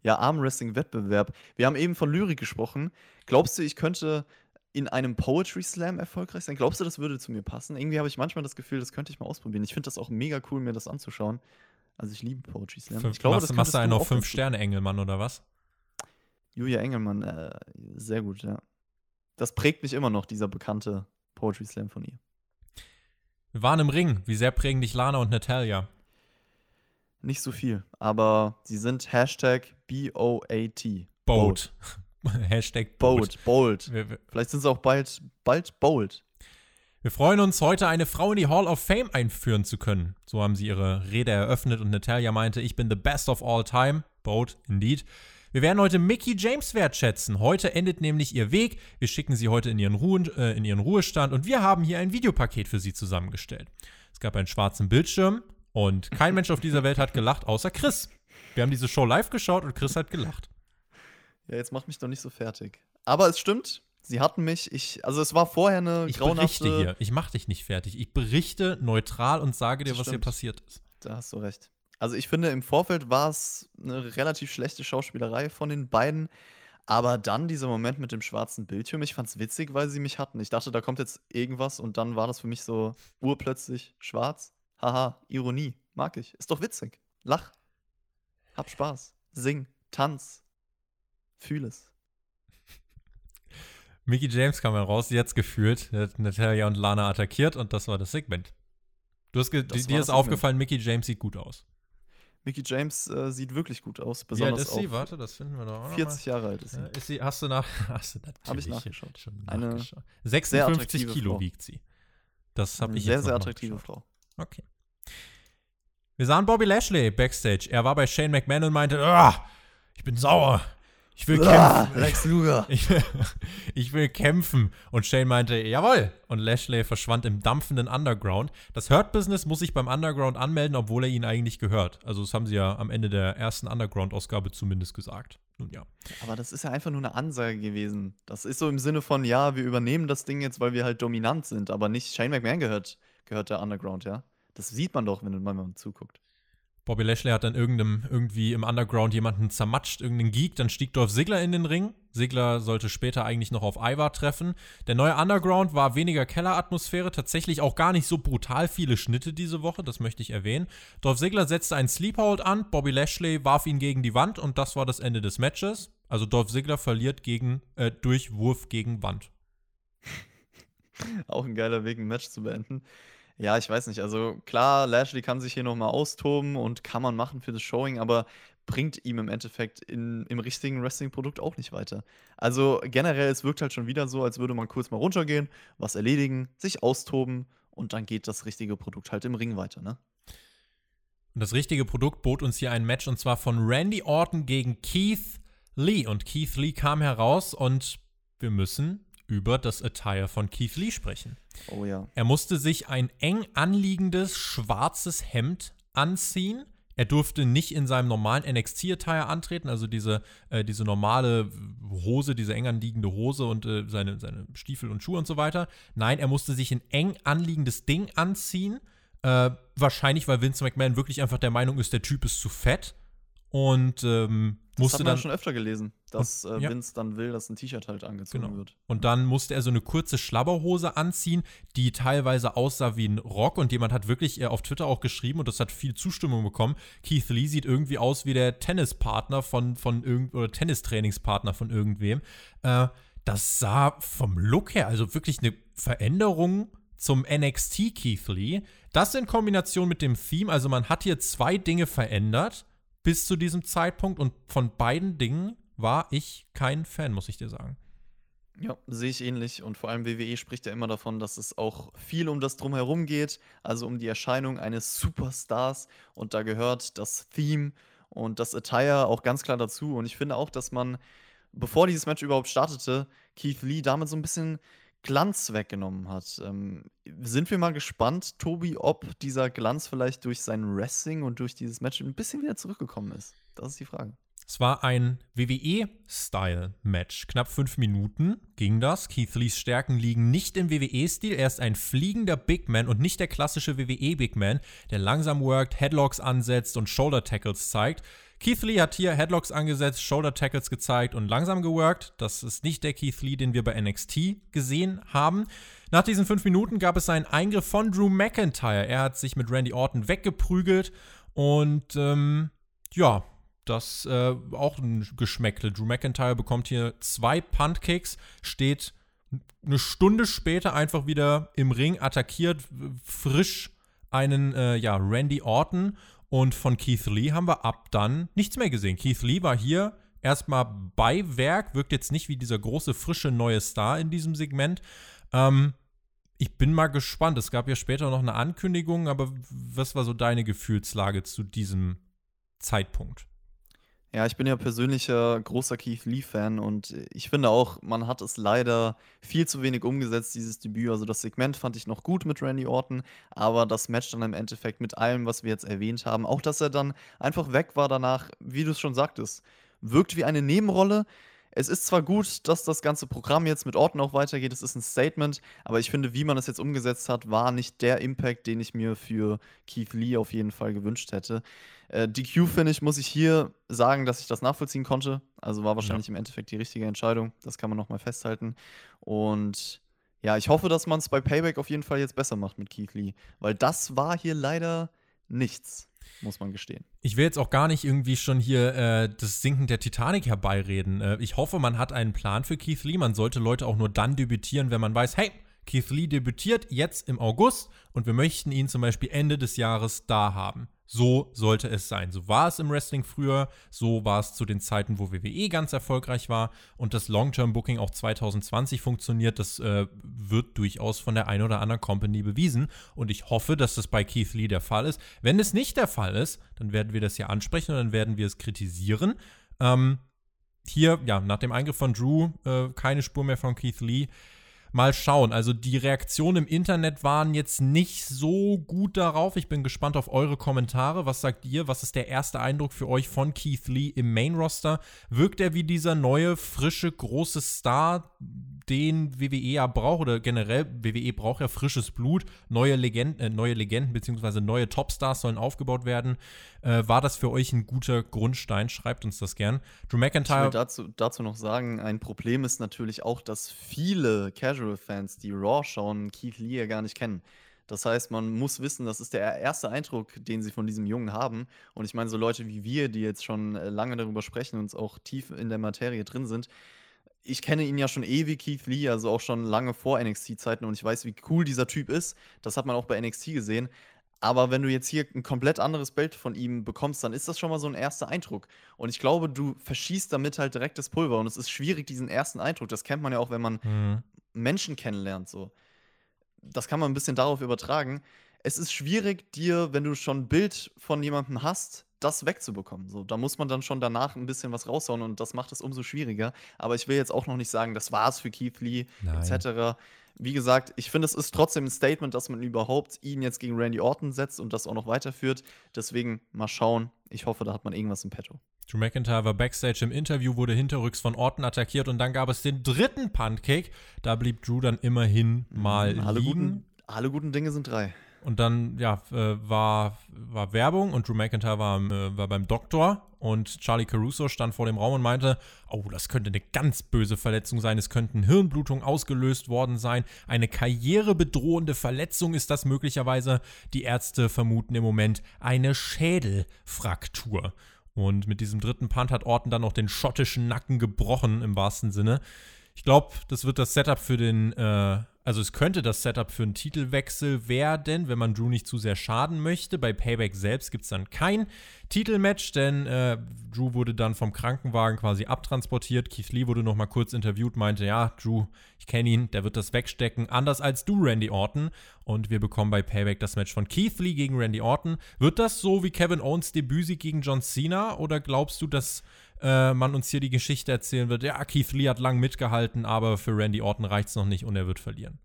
Ja, Armwrestling-Wettbewerb. Wir haben eben von Lyrik gesprochen. Glaubst du, ich könnte in einem Poetry Slam erfolgreich sein? Glaubst du, das würde zu mir passen? Irgendwie habe ich manchmal das Gefühl, das könnte ich mal ausprobieren. Ich finde das auch mega cool, mir das anzuschauen. Also ich liebe Poetry Slam. Fünf, ich glaube, machst, das machst du einen auf fünf Sterne Engelmann oder was? Julia Engelmann, äh, sehr gut, ja. Das prägt mich immer noch, dieser bekannte Poetry Slam von ihr. Wir waren im Ring. Wie sehr prägen dich Lana und Natalia? Nicht so viel, aber sie sind Hashtag B-O-A-T. Bold. Hashtag Bold. Bold, bold. Vielleicht sind sie auch bald, bald bold. wir freuen uns, heute eine Frau in die Hall of Fame einführen zu können. So haben sie ihre Rede eröffnet und Natalia meinte, ich bin the best of all time. Bold, indeed. Wir werden heute Mickey James wertschätzen. Heute endet nämlich ihr Weg. Wir schicken sie heute in ihren, Ruhen, äh, in ihren Ruhestand und wir haben hier ein Videopaket für sie zusammengestellt. Es gab einen schwarzen Bildschirm und kein Mensch auf dieser Welt hat gelacht, außer Chris. Wir haben diese Show live geschaut und Chris hat gelacht. Ja, jetzt macht mich doch nicht so fertig. Aber es stimmt, sie hatten mich, ich, also es war vorher eine Ich grauenhafte. berichte hier. Ich mache dich nicht fertig. Ich berichte neutral und sage dir, Das was hier stimmt. passiert ist. Da hast du recht. Also ich finde, im Vorfeld war es eine relativ schlechte Schauspielerei von den beiden. Aber dann dieser Moment mit dem schwarzen Bildschirm, ich fand's witzig, weil sie mich hatten. Ich dachte, da kommt jetzt irgendwas und dann war das für mich so urplötzlich schwarz. Haha, Ironie. Mag ich. Ist doch witzig. Lach. Hab Spaß. Sing. Tanz. Fühl es. Mickey James kam heraus, jetzt gefühlt, hat Natalia und Lana attackiert und das war das Segment. Du hast dir ist das aufgefallen, Mickey James sieht gut aus. Mickey James äh, sieht wirklich gut aus. Besonders ist sie? Warte, das finden wir doch auch noch 40 Jahre alt ist sie. Ja, ist sie, hast du nach, hast du natürlich Hab ich nachgeschaut. Schon Eine nachgeschaut. 56 attraktive Kilo Frau. wiegt sie. Das habe Eine ich sehr, jetzt sehr attraktive. Frau. Okay. Wir sahen Bobby Lashley backstage. Er war bei Shane McMahon und meinte, ah, ich bin sauer. Ich will kämpfen. Lex Luger. Ich, ich will kämpfen. Und Shane meinte, jawohl. Und Lashley verschwand im dampfenden Underground. Das Hurt Business muss sich beim Underground anmelden, obwohl er ihnen eigentlich gehört. Also das haben sie ja am Ende der ersten Underground-Ausgabe zumindest gesagt. Nun ja. Aber das ist ja einfach nur eine Ansage gewesen. Das ist so im Sinne von, ja, wir übernehmen das Ding jetzt, weil wir halt dominant sind, aber nicht Shane McMahon gehört, gehört der Underground, ja. Das sieht man doch, wenn man mal zuguckt. Bobby Lashley hat dann irgendeinem, irgendwie im Underground jemanden zermatscht, irgendeinen Geek. Dann stieg Dolph Ziggler in den Ring. Ziggler sollte später eigentlich noch auf Ivar treffen. Der neue Underground war weniger Kelleratmosphäre, tatsächlich auch gar nicht so brutal viele Schnitte diese Woche, das möchte ich erwähnen. Dolph Ziggler setzte einen Sleephold an, Bobby Lashley warf ihn gegen die Wand und das war das Ende des Matches. Also Dolph Ziggler verliert gegen, äh, durch Wurf gegen Wand. Auch ein geiler Weg, ein Match zu beenden. Ja, ich weiß nicht. Also klar, Lashley kann sich hier nochmal austoben und kann man machen für das Showing, aber bringt ihm im Endeffekt in, im richtigen Wrestling-Produkt auch nicht weiter. Also generell, es wirkt halt schon wieder so, als würde man kurz mal runtergehen, was erledigen, sich austoben und dann geht das richtige Produkt halt im Ring weiter, ne? Und das richtige Produkt bot uns hier ein Match und zwar von Randy Orton gegen Keith Lee. Und Keith Lee kam heraus und wir müssen über das Attire von Keith Lee sprechen. Oh ja. Er musste sich ein eng anliegendes schwarzes Hemd anziehen. Er durfte nicht in seinem normalen NXT-Attire antreten, also diese, äh, diese normale Hose, diese eng anliegende Hose und äh, seine, seine Stiefel und Schuhe und so weiter. Nein, er musste sich ein eng anliegendes Ding anziehen. Äh, wahrscheinlich, weil Vince McMahon wirklich einfach der Meinung ist, der Typ ist zu fett. Und ähm, Das musste hat man dann. schon öfter gelesen, dass Und- äh, ja. Vince dann will, dass ein T-Shirt halt angezogen Genau. wird. Und dann musste er so eine kurze Schlabberhose anziehen, die teilweise aussah wie ein Rock. Und jemand hat wirklich äh, auf Twitter auch geschrieben, und das hat viel Zustimmung bekommen, Keith Lee sieht irgendwie aus wie der Tennispartner von, von irgend oder Tennistrainingspartner von irgendwem. Äh, das sah vom Look her, also wirklich eine Veränderung zum NXT Keith Lee. Das in Kombination mit dem Theme, also man hat hier zwei Dinge verändert bis zu diesem Zeitpunkt und von beiden Dingen war ich kein Fan, muss ich dir sagen. Ja, sehe ich ähnlich. Und vor allem WWE spricht ja immer davon, dass es auch viel um das Drumherum geht, also um die Erscheinung eines Superstars. Und da gehört das Theme und das Attire auch ganz klar dazu. Und ich finde auch, dass man, bevor dieses Match überhaupt startete, Keith Lee damit so ein bisschen Glanz weggenommen hat. Ähm, sind wir mal gespannt, Tobi, ob dieser Glanz vielleicht durch sein Wrestling und durch dieses Match ein bisschen wieder zurückgekommen ist? Das ist die Frage. Es war ein WWE-Style-Match. Knapp fünf Minuten ging das. Keith Lees Stärken liegen nicht im WWE-Stil. Er ist ein fliegender Big Man und nicht der klassische WWE-Big Man, der langsam workt, Headlocks ansetzt und Shoulder-Tackles zeigt. Keith Lee hat hier Headlocks angesetzt, Shoulder-Tackles gezeigt und langsam geworkt. Das ist nicht der Keith Lee, den wir bei NXT gesehen haben. Nach diesen fünf Minuten gab es einen Eingriff von Drew McIntyre. Er hat sich mit Randy Orton weggeprügelt und ähm, ja, das äh, auch ein Geschmäckle. Drew McIntyre bekommt hier zwei Puntkicks, steht eine Stunde später einfach wieder im Ring, attackiert frisch einen äh, ja, Randy Orton und von Keith Lee haben wir ab dann nichts mehr gesehen. Keith Lee war hier erstmal bei Werk, wirkt jetzt nicht wie dieser große, frische neue Star in diesem Segment. Ähm, ich bin mal gespannt. Es gab ja später noch eine Ankündigung, aber was war so deine Gefühlslage zu diesem Zeitpunkt? Ja, ich bin ja persönlicher großer Keith Lee-Fan und ich finde auch, man hat es leider viel zu wenig umgesetzt, dieses Debüt. Also das Segment fand ich noch gut mit Randy Orton, aber das Match dann im Endeffekt mit allem, was wir jetzt erwähnt haben, auch dass er dann einfach weg war danach, wie du es schon sagtest, wirkt wie eine Nebenrolle. Es ist zwar gut, dass das ganze Programm jetzt mit Orton auch weitergeht, es ist ein Statement, aber ich finde, wie man es jetzt umgesetzt hat, war nicht der Impact, den ich mir für Keith Lee auf jeden Fall gewünscht hätte. Äh, DQ, finde ich, muss ich hier sagen, dass ich das nachvollziehen konnte. Also war wahrscheinlich ja. im Endeffekt die richtige Entscheidung. Das kann man nochmal festhalten. Und ja, ich hoffe, dass man es bei Payback auf jeden Fall jetzt besser macht mit Keith Lee, weil das war hier leider nichts muss man gestehen. Ich will jetzt auch gar nicht irgendwie schon hier äh, das Sinken der Titanic herbeireden. Äh, ich hoffe, man hat einen Plan für Keith Lee. Man sollte Leute auch nur dann debütieren, wenn man weiß, hey, Keith Lee debütiert jetzt im August und wir möchten ihn zum Beispiel Ende des Jahres da haben. So sollte es sein. So war es im Wrestling früher, so war es zu den Zeiten, wo WWE ganz erfolgreich war und das Long-Term-Booking auch 2020 funktioniert. Das äh, wird durchaus von der einen oder anderen Company bewiesen und ich hoffe, dass das bei Keith Lee der Fall ist. Wenn es nicht der Fall ist, dann werden wir das hier ansprechen und dann werden wir es kritisieren. Ähm, hier, ja, nach dem Eingriff von Drew, äh, keine Spur mehr von Keith Lee mal schauen. Also die Reaktionen im Internet waren jetzt nicht so gut darauf. Ich bin gespannt auf eure Kommentare. Was sagt ihr? Was ist der erste Eindruck für euch von Keith Lee im Main Roster? Wirkt er wie dieser neue, frische, große Star, den WWE ja braucht oder generell WWE braucht ja frisches Blut, neue Legenden, äh, neue Legenden bzw. neue Topstars sollen aufgebaut werden. Äh, war das für euch ein guter Grundstein? Schreibt uns das gern. Drew McIntyre. Ich will dazu, dazu noch sagen, ein Problem ist natürlich auch, dass viele Casual-Fans, die Raw schauen, Keith Lee ja gar nicht kennen. Das heißt, man muss wissen, das ist der erste Eindruck, den sie von diesem Jungen haben. Und ich meine, so Leute wie wir, die jetzt schon äh, lange darüber sprechen und auch tief in der Materie drin sind, ich kenne ihn ja schon ewig, Keith Lee, also auch schon lange vor NXT-Zeiten und ich weiß, wie cool dieser Typ ist. Das hat man auch bei NXT gesehen. Aber wenn du jetzt hier ein komplett anderes Bild von ihm bekommst, dann ist das schon mal so ein erster Eindruck. Und ich glaube, du verschießt damit halt direkt das Pulver. Und es ist schwierig, diesen ersten Eindruck. Das kennt man ja auch, wenn man mhm. Menschen kennenlernt. So. Das kann man ein bisschen darauf übertragen. Es ist schwierig, dir, wenn du schon ein Bild von jemandem hast, das wegzubekommen. So, da muss man dann schon danach ein bisschen was raushauen und das macht es umso schwieriger. Aber ich will jetzt auch noch nicht sagen, das war's für Keith Lee, etc. Wie gesagt, ich finde, es ist trotzdem ein Statement, dass man überhaupt ihn jetzt gegen Randy Orton setzt und das auch noch weiterführt. Deswegen mal schauen. Ich hoffe, da hat man irgendwas im Petto. Drew McIntyre war backstage im Interview, wurde hinterrücks von Orton attackiert und dann gab es den dritten Puntcake. Da blieb Drew dann immerhin mal mhm, alle liegen. Guten, alle guten Dinge sind drei. Und dann, ja, äh, war, war Werbung und Drew McIntyre war, äh, war beim Doktor und Charlie Caruso stand vor dem Raum und meinte, oh, das könnte eine ganz böse Verletzung sein, es könnten Hirnblutungen ausgelöst worden sein, eine karrierebedrohende Verletzung ist das möglicherweise. Die Ärzte vermuten im Moment eine Schädelfraktur. Und mit diesem dritten Punt hat Orton dann noch den schottischen Nacken gebrochen, im wahrsten Sinne. Ich glaube, das wird das Setup für den äh, also es könnte das Setup für einen Titelwechsel werden, wenn man Drew nicht zu sehr schaden möchte. Bei Payback selbst gibt es dann kein Titelmatch, denn äh, Drew wurde dann vom Krankenwagen quasi abtransportiert. Keith Lee wurde noch mal kurz interviewt, meinte, ja, Drew, ich kenne ihn, der wird das wegstecken, anders als du, Randy Orton. Und wir bekommen bei Payback das Match von Keith Lee gegen Randy Orton. Wird das so wie Kevin Owens Debütsieg gegen John Cena oder glaubst du, dass äh, man uns hier die Geschichte erzählen wird, ja, Keith Lee hat lang mitgehalten, aber für Randy Orton reicht es noch nicht und er wird verlieren.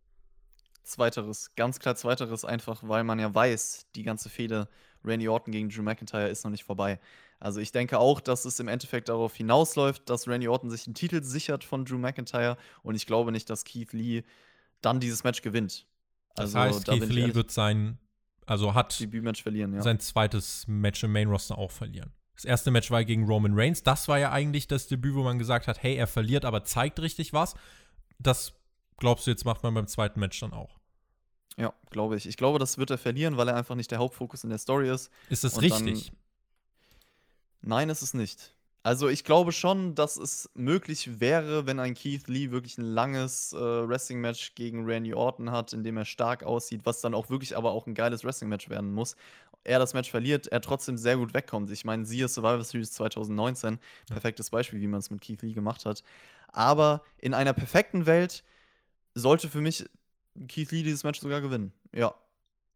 Zweiteres, ganz klar zweiteres, einfach weil man ja weiß, die ganze Fehde Randy Orton gegen Drew McIntyre ist noch nicht vorbei. Also ich denke auch, dass es im Endeffekt darauf hinausläuft, dass Randy Orton sich einen Titel sichert von Drew McIntyre und ich glaube nicht, dass Keith Lee dann dieses Match gewinnt. Also, das heißt, Keith Lee wird sein, also hat Debütmatch verlieren, ja. sein zweites Match im Main Roster auch verlieren. Das erste Match war gegen Roman Reigns. Das war ja eigentlich das Debüt, wo man gesagt hat, hey, er verliert, aber zeigt richtig was. Das glaubst du, jetzt macht man beim zweiten Match dann auch. Ja, glaube ich. Ich glaube, das wird er verlieren, weil er einfach nicht der Hauptfokus in der Story ist. Ist das Und richtig? Nein, ist es nicht. Also ich glaube schon, dass es möglich wäre, wenn ein Keith Lee wirklich ein langes äh, Wrestling-Match gegen Randy Orton hat, in dem er stark aussieht, was dann auch wirklich aber auch ein geiles Wrestling-Match werden muss. Er das Match verliert, er trotzdem sehr gut wegkommt. Ich meine, siehe Survivor Series 2019, perfektes Beispiel, wie man es mit Keith Lee gemacht hat. Aber in einer perfekten Welt sollte für mich Keith Lee dieses Match sogar gewinnen. Ja.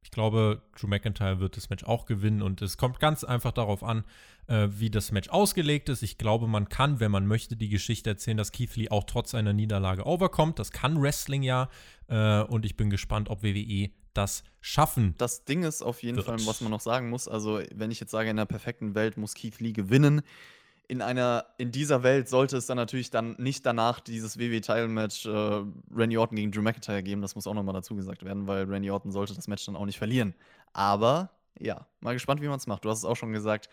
Ich glaube, Drew McIntyre wird das Match auch gewinnen und es kommt ganz einfach darauf an, äh, wie das Match ausgelegt ist. Ich glaube, man kann, wenn man möchte, die Geschichte erzählen, dass Keith Lee auch trotz einer Niederlage overkommt. Das kann Wrestling ja äh, und ich bin gespannt, ob WWE das schaffen. Das Ding ist auf jeden Wird. Fall, was man noch sagen muss, also wenn ich jetzt sage, in der perfekten Welt muss Keith Lee gewinnen, in einer, in dieser Welt sollte es dann natürlich dann nicht danach dieses WWE-Title-Match äh, Randy Orton gegen Drew McIntyre geben. Das muss auch nochmal dazu gesagt werden, weil Randy Orton sollte das Match dann auch nicht verlieren. Aber ja, mal gespannt, wie man es macht. Du hast es auch schon gesagt.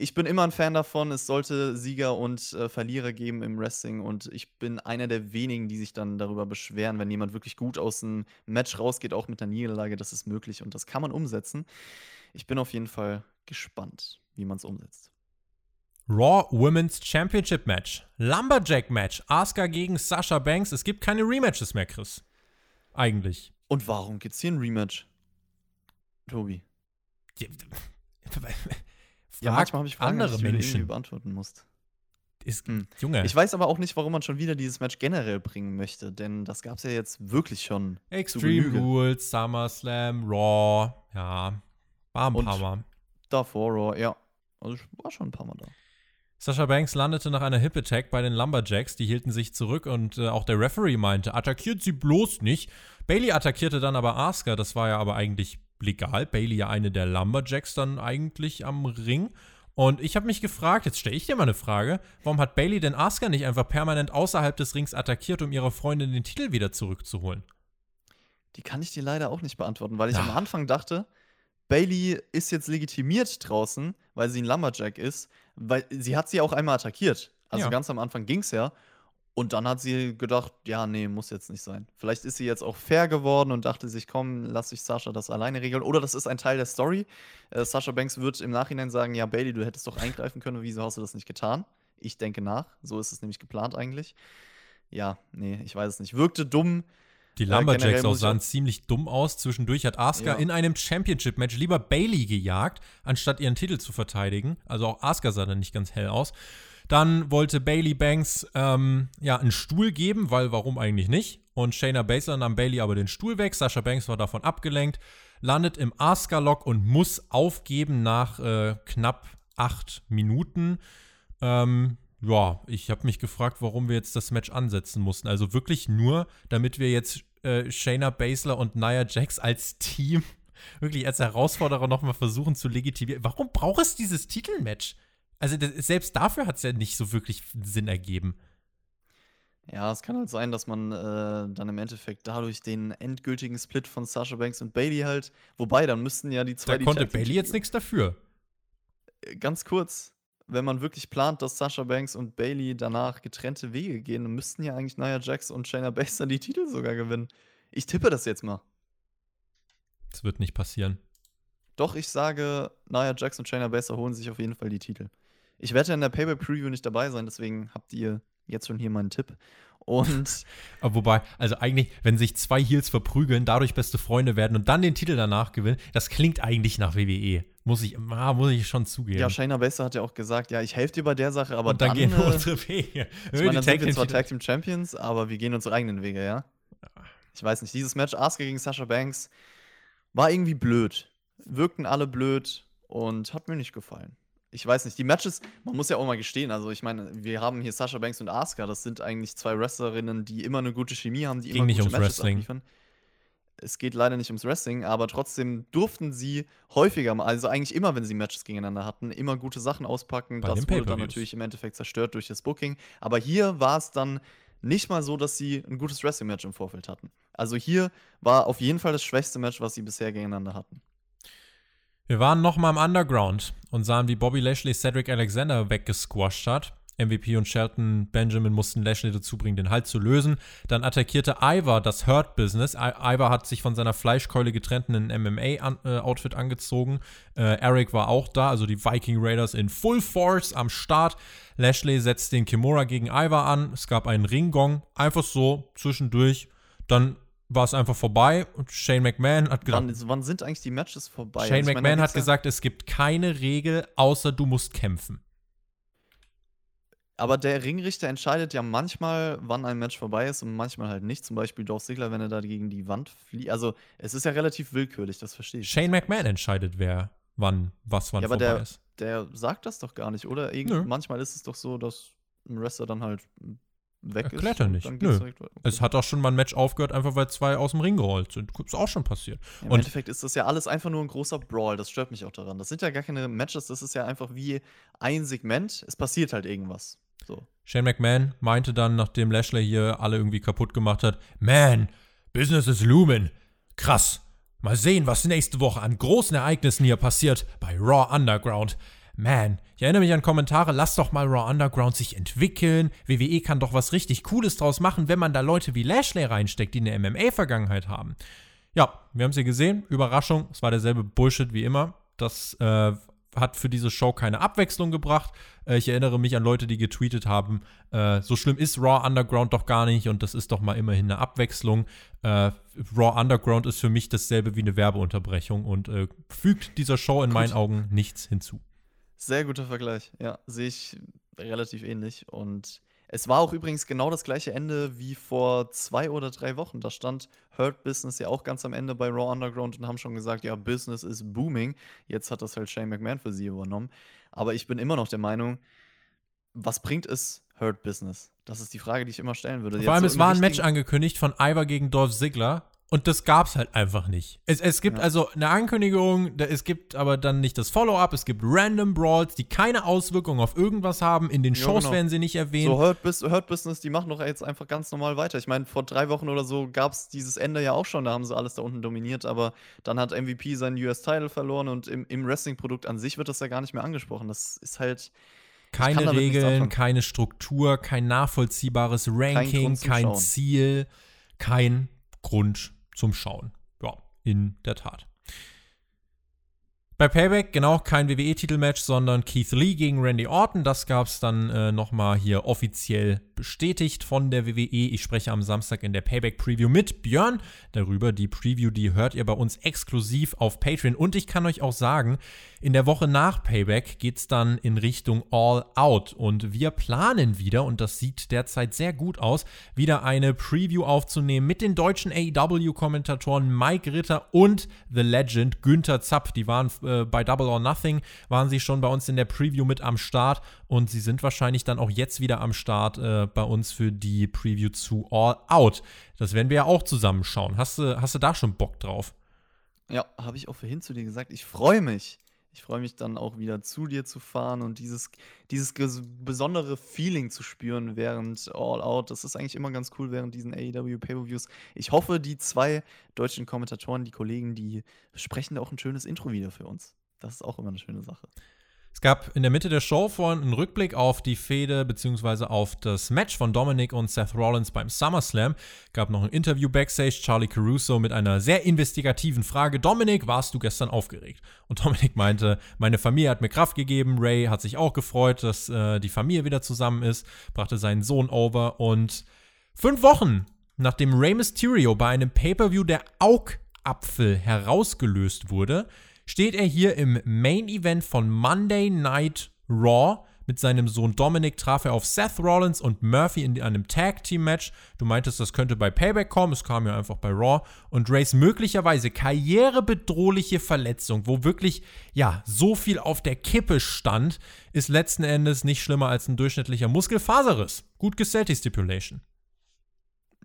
Ich bin immer ein Fan davon, es sollte Sieger und äh, Verlierer geben im Wrestling und ich bin einer der wenigen, die sich dann darüber beschweren, wenn jemand wirklich gut aus einem Match rausgeht, auch mit der Niederlage, das ist möglich und das kann man umsetzen. Ich bin auf jeden Fall gespannt, wie man es umsetzt. Raw Women's Championship Match. Lumberjack Match. Asuka gegen Sasha Banks. Es gibt keine Rematches mehr, Chris. Eigentlich. Und warum gibt's hier ein Rematch? Tobi. Ja, manchmal habe ich Fragen, andere die du Menschen. beantworten musst. Ist, Hm. Junge, Ich weiß aber auch nicht, warum man schon wieder dieses Match generell bringen möchte, denn das gab es ja jetzt wirklich schon. Extreme. Rules, SummerSlam, Raw. Ja, war ein Und- paar Mal. Davor, Raw, ja. Also ich war schon ein paar Mal da. Sasha Banks landete nach einer Hip Attack bei den Lumberjacks. Die hielten sich zurück und äh, auch der Referee meinte, attackiert sie bloß nicht. Bailey attackierte dann aber Asuka. Das war ja aber eigentlich legal. Bailey ja eine der Lumberjacks dann eigentlich am Ring. Und ich habe mich gefragt, jetzt stelle ich dir mal eine Frage, warum hat Bailey denn Asuka nicht einfach permanent außerhalb des Rings attackiert, um ihrer Freundin den Titel wieder zurückzuholen? Die kann ich dir leider auch nicht beantworten, weil ich am Ah. Anfang dachte, Bailey ist jetzt legitimiert draußen, weil sie ein Lumberjack ist, weil sie hat sie auch einmal attackiert. Also Ja. ganz am Anfang ging es ja. Und dann hat sie gedacht, ja, nee, muss jetzt nicht sein. Vielleicht ist sie jetzt auch fair geworden und dachte sich, komm, lass ich Sascha das alleine regeln. Oder das ist ein Teil der Story. Äh, Sascha Banks wird im Nachhinein sagen, ja, Bailey, du hättest doch eingreifen können, wieso hast du das nicht getan? Ich denke nach. So ist es nämlich geplant eigentlich. Ja, nee, ich weiß es nicht. Wirkte dumm. Die Ja, Lumberjacks auch sahen ziemlich dumm aus. Zwischendurch hat Asuka Ja. in einem Championship-Match lieber Bailey gejagt, anstatt ihren Titel zu verteidigen. Also auch Asuka sah dann nicht ganz hell aus. Dann wollte Bailey Banks ähm, ja einen Stuhl geben, weil warum eigentlich nicht? Und Shayna Baszler nahm Bailey aber den Stuhl weg. Sasha Banks war davon abgelenkt, landet im Asuka-Lock und muss aufgeben nach äh, knapp acht Minuten. Ähm, ja, ich habe mich gefragt, warum wir jetzt das Match ansetzen mussten. Also wirklich nur, damit wir jetzt äh, Shayna Baszler und Nia Jax als Team wirklich als Herausforderer nochmal versuchen zu legitimieren. Warum braucht es dieses Titelmatch? Also das, selbst dafür hat es ja nicht so wirklich Sinn ergeben. Ja, es kann halt sein, dass man äh, dann im Endeffekt dadurch den endgültigen Split von Sasha Banks und Bailey halt, wobei dann müssten ja die zwei Da die konnte Bailey jetzt nichts dafür. Äh, Ganz kurz, wenn man wirklich plant, dass Sasha Banks und Bailey danach getrennte Wege gehen, dann müssten ja eigentlich Nia Jax und Shayna Baszler die Titel sogar gewinnen. Ich tippe das jetzt mal. Das wird nicht passieren. Doch, ich sage, Nia Jax und Shayna Baszler holen sich auf jeden Fall die Titel. Ich werde in der Payback-Preview nicht dabei sein, deswegen habt ihr jetzt schon hier meinen Tipp. Und wobei, also eigentlich, wenn sich zwei Heels verprügeln, dadurch beste Freunde werden und dann den Titel danach gewinnen, das klingt eigentlich nach WWE. Muss ich, ah, muss ich schon zugeben. ja, Shayna Baszler hat ja auch gesagt, ja, ich helfe dir bei der Sache, aber und dann, dann, gehen wir äh, unsere Wege. Ich meine, dann sind wir zwar Tag Team Champions, aber wir gehen unsere eigenen Wege, ja? Ich weiß nicht, dieses Match Asuka gegen Sasha Banks war irgendwie blöd. Wirkten alle blöd und hat mir nicht gefallen. Ich weiß nicht, die Matches, man muss ja auch mal gestehen, also ich meine, wir haben hier Sasha Banks und Asuka, das sind eigentlich zwei Wrestlerinnen, die immer eine gute Chemie haben, die Ging immer nicht gute ums Matches Wrestling. abliefern. Es geht leider nicht ums Wrestling, aber trotzdem durften sie häufiger also eigentlich immer, wenn sie Matches gegeneinander hatten, immer gute Sachen auspacken. Bei das wurde dann natürlich im Endeffekt zerstört durch das Booking. Aber hier war es dann nicht mal so, dass sie ein gutes Wrestling-Match im Vorfeld hatten. Also hier war auf jeden Fall das schwächste Match, was sie bisher gegeneinander hatten. Wir waren noch mal im Underground und sahen, wie Bobby Lashley Cedric Alexander weggesquasht hat. MVP und Shelton Benjamin mussten Lashley dazu bringen, den Halt zu lösen. Dann attackierte Ivar das Hurt-Business. Ivar hat sich von seiner Fleischkeule getrennt in ein MMA-Outfit angezogen. Äh, Eric war auch da, also die Viking Raiders in Full Force am Start. Lashley setzt den Kimura gegen Ivar an. Es gab einen Ringgong, einfach so zwischendurch. Dann war es einfach vorbei und Shane McMahon hat gesagt. Wann, wann sind eigentlich die Matches vorbei? Shane also, McMahon hat gesagt, es gibt keine Regel, außer du musst kämpfen. Aber der Ringrichter entscheidet ja manchmal, wann ein Match vorbei ist und manchmal halt nicht. Zum Beispiel Dolph Ziggler, wenn er da gegen die Wand fliegt. Also, es ist ja relativ willkürlich, das verstehe ich. Shane McMahon entscheidet, wer wann, was wann ja, vorbei der, ist. Der sagt das doch gar nicht, oder? Irgend, manchmal ist es doch so, dass ein Wrestler dann halt weg Erklärt ist. er nicht. Nö. Okay. Es hat auch schon mal ein Match aufgehört, einfach weil zwei aus dem Ring gerollt sind. Ist auch schon passiert. Ja, Im und Endeffekt ist das ja alles einfach nur ein großer Brawl. Das stört mich auch daran. Das sind ja gar keine Matches, das ist ja einfach wie ein Segment. Es passiert halt irgendwas. So. Shane McMahon meinte dann, nachdem Lashley hier alle irgendwie kaputt gemacht hat: Man, Business is looming. Krass. Mal sehen, was nächste Woche an großen Ereignissen hier passiert bei Raw Underground. Man, ich erinnere mich an Kommentare, lass doch mal Raw Underground sich entwickeln. WWE kann doch was richtig Cooles draus machen, wenn man da Leute wie Lashley reinsteckt, die eine MMA-Vergangenheit haben. Ja, wir haben sie gesehen. Überraschung, es war derselbe Bullshit wie immer. Das äh, hat für diese Show keine Abwechslung gebracht. Äh, ich erinnere mich an Leute, die getweetet haben, äh, so schlimm ist Raw Underground doch gar nicht und das ist doch mal immerhin eine Abwechslung. Äh, Raw Underground ist für mich dasselbe wie eine Werbeunterbrechung und äh, fügt dieser Show in Gut. meinen Augen nichts hinzu. Sehr guter Vergleich. Ja, sehe ich relativ ähnlich. Und es war auch übrigens genau das gleiche Ende wie vor zwei oder drei Wochen. Da stand Hurt Business ja auch ganz am Ende bei Raw Underground und haben schon gesagt, ja, Business ist booming. Jetzt hat das halt Shane McMahon für sie übernommen. Aber ich bin immer noch der Meinung, was bringt es Hurt Business? Das ist die Frage, die ich immer stellen würde. Vor allem, so es war ein Match angekündigt von Ivar gegen Dolph Ziggler und das gab's halt einfach nicht. Es, es gibt ja. also eine Ankündigung, es gibt aber dann nicht das Follow-up, es gibt random Brawls, die keine Auswirkungen auf irgendwas haben. In den Shows ja, genau. werden sie nicht erwähnt. So Hurt, Hurt, Business, die machen doch jetzt einfach ganz normal weiter. Ich meine, vor drei Wochen oder so gab's dieses Ende ja auch schon, da haben sie alles da unten dominiert, aber dann hat MVP seinen US-Title verloren und im, im Wrestling-Produkt an sich wird das ja gar nicht mehr angesprochen. Das ist halt. Keine Regeln, keine Struktur, kein nachvollziehbares Ranking, kein, kein Ziel, kein Grund zum Schauen. Ja, in der Tat. Bei Payback genau kein WWE-Titelmatch, sondern Keith Lee gegen Randy Orton. Das gab es dann äh, nochmal hier offiziell bestätigt von der WWE. Ich spreche am Samstag in der Payback-Preview mit Björn darüber. Die Preview, die hört ihr bei uns exklusiv auf Patreon. Und ich kann euch auch sagen, in der Woche nach Payback geht es dann in Richtung All Out. Und wir planen wieder, und das sieht derzeit sehr gut aus, wieder eine Preview aufzunehmen mit den deutschen AEW-Kommentatoren Mike Ritter und The Legend Günther Zapp. Die waren äh, bei Double or Nothing, waren sie schon bei uns in der Preview mit am Start. Und sie sind wahrscheinlich dann auch jetzt wieder am Start äh, bei uns für die Preview zu All Out. Das werden wir ja auch zusammenschauen. Hast du, hast du da schon Bock drauf? Ja, habe ich auch vorhin zu dir gesagt. Ich freue mich. Ich freue mich dann auch wieder zu dir zu fahren und dieses, dieses besondere Feeling zu spüren während All Out. Das ist eigentlich immer ganz cool während diesen AEW Pay-Per-Views. Ich hoffe, die zwei deutschen Kommentatoren, die Kollegen, die sprechen da auch ein schönes Intro wieder für uns. Das ist auch immer eine schöne Sache. Es gab in der Mitte der Show vorhin einen Rückblick auf die Fehde bzw. auf das Match von Dominic und Seth Rollins beim SummerSlam. Gab noch ein Interview backstage, Charlie Caruso mit einer sehr investigativen Frage. Dominic, warst du gestern aufgeregt? Und Dominic meinte, meine Familie hat mir Kraft gegeben. Ray hat sich auch gefreut, dass äh, die Familie wieder zusammen ist, brachte seinen Sohn over und fünf Wochen nachdem Ray Mysterio bei einem Pay-Per-View der Augapfel herausgelöst wurde, steht er hier im Main Event von Monday Night Raw. Mit seinem Sohn Dominic traf er auf Seth Rollins und Murphy in einem Tag Team Match. Du meintest, das könnte bei Payback kommen. Es kam ja einfach bei Raw. Und Rays möglicherweise karrierebedrohliche Verletzung, wo wirklich, ja, so viel auf der Kippe stand, ist letzten Endes nicht schlimmer als ein durchschnittlicher Muskelfaserriss. Gut gesellt die Stipulation.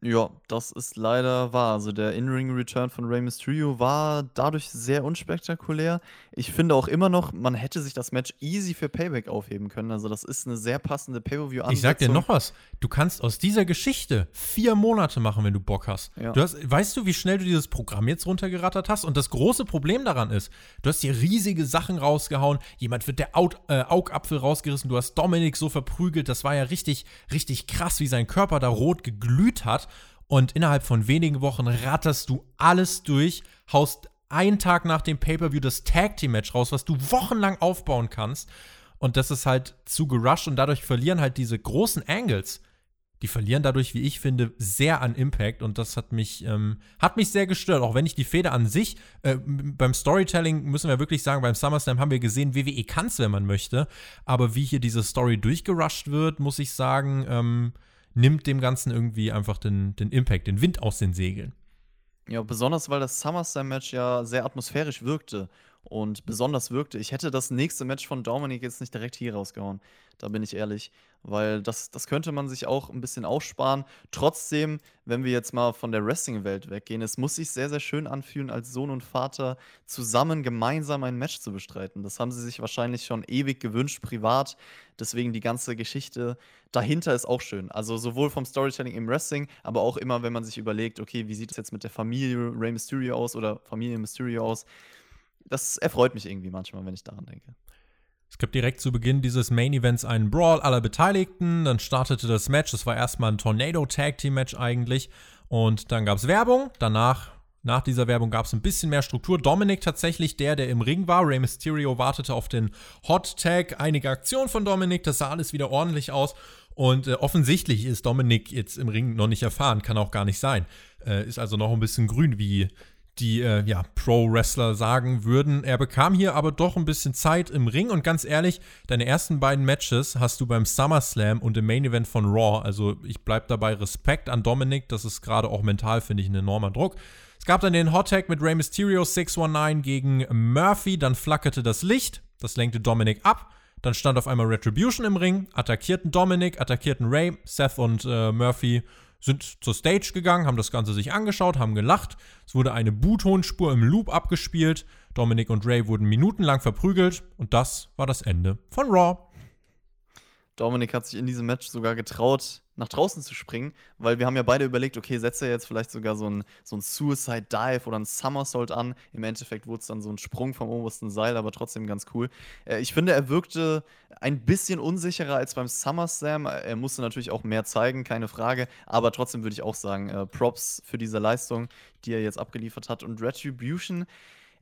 Ja, das ist leider wahr. Also der In-Ring-Return von Rey Mysterio war dadurch sehr unspektakulär. Ich finde auch immer noch, man hätte sich das Match easy für Payback aufheben können. Also das ist eine sehr passende Pay-Per-View-Ansetzung. Ich sag dir noch was. Du kannst aus dieser Geschichte vier Monate machen, wenn du Bock hast. Ja. Du hast weißt du, wie schnell du dieses Programm jetzt runtergerattert hast? Und das große Problem daran ist, du hast hier riesige Sachen rausgehauen. Jemand wird der Aut, äh, Augapfel rausgerissen. Du hast Dominik so verprügelt. Das war ja richtig, richtig krass, wie sein Körper da rot geglüht hat. Und innerhalb von wenigen Wochen ratterst du alles durch, haust einen Tag nach dem Pay-Per-View das Tag Team Match raus, was du wochenlang aufbauen kannst. Und das ist halt zu gerusht und dadurch verlieren halt diese großen Angles. Die verlieren dadurch, wie ich finde, sehr an Impact und das hat mich, ähm, hat mich sehr gestört. Auch wenn ich die Feder an sich, äh, beim Storytelling müssen wir wirklich sagen, beim SummerSlam haben wir gesehen, WWE kann es, wenn man möchte. Aber wie hier diese Story durchgerusht wird, muss ich sagen, ähm, nimmt dem Ganzen irgendwie einfach den, den Impact, den Wind aus den Segeln. Ja, besonders weil das SummerSlam-Match ja sehr atmosphärisch wirkte und besonders wirkte. Ich hätte das nächste Match von Dominic jetzt nicht direkt hier rausgehauen. Da bin ich ehrlich. Weil das, das könnte man sich auch ein bisschen aufsparen. Trotzdem, wenn wir jetzt mal von der Wrestling-Welt weggehen, es muss sich sehr, sehr schön anfühlen, als Sohn und Vater zusammen gemeinsam ein Match zu bestreiten. Das haben sie sich wahrscheinlich schon ewig gewünscht, privat. Deswegen die ganze Geschichte dahinter ist auch schön. Also sowohl vom Storytelling im Wrestling, aber auch immer, wenn man sich überlegt, okay, wie sieht es jetzt mit der Familie Rey Mysterio aus oder Familie Mysterio aus. Das erfreut mich irgendwie manchmal, wenn ich daran denke. Es gab direkt zu Beginn dieses Main Events einen Brawl aller Beteiligten. Dann startete das Match. Das war erstmal ein Tornado Tag Team Match eigentlich. Und dann gab es Werbung. Danach, nach dieser Werbung, gab es ein bisschen mehr Struktur. Dominik tatsächlich der, der im Ring war. Rey Mysterio wartete auf den Hot Tag. Einige Aktionen von Dominik. Das sah alles wieder ordentlich aus. Und äh, offensichtlich ist Dominik jetzt im Ring noch nicht erfahren. Kann auch gar nicht sein. Äh, ist also noch ein bisschen grün, wie die äh, ja, Pro-Wrestler sagen würden. Er bekam hier aber doch ein bisschen Zeit im Ring und ganz ehrlich, deine ersten beiden Matches hast du beim SummerSlam und im Main Event von Raw. Also ich bleibe dabei Respekt an Dominik, das ist gerade auch mental, finde ich, ein enormer Druck. Es gab dann den Hot Tag mit Rey Mysterio 619 gegen Murphy, dann flackerte das Licht, das lenkte Dominik ab. Dann stand auf einmal Retribution im Ring, attackierten Dominik, attackierten Ray, Seth und äh, Murphy sind zur Stage gegangen, haben das Ganze sich angeschaut, haben gelacht. Es wurde eine Bootonspur im Loop abgespielt. Dominic und Ray wurden minutenlang verprügelt und das war das Ende von Raw. Dominik hat sich in diesem Match sogar getraut, nach draußen zu springen, weil wir haben ja beide überlegt, okay, setzt er jetzt vielleicht sogar so ein, so ein Suicide Dive oder ein Somersault an. Im Endeffekt wurde es dann so ein Sprung vom obersten Seil, aber trotzdem ganz cool. Äh, ich finde, er wirkte ein bisschen unsicherer als beim SummerSlam. Er musste natürlich auch mehr zeigen, keine Frage, aber trotzdem würde ich auch sagen, äh, Props für diese Leistung, die er jetzt abgeliefert hat. Und Retribution,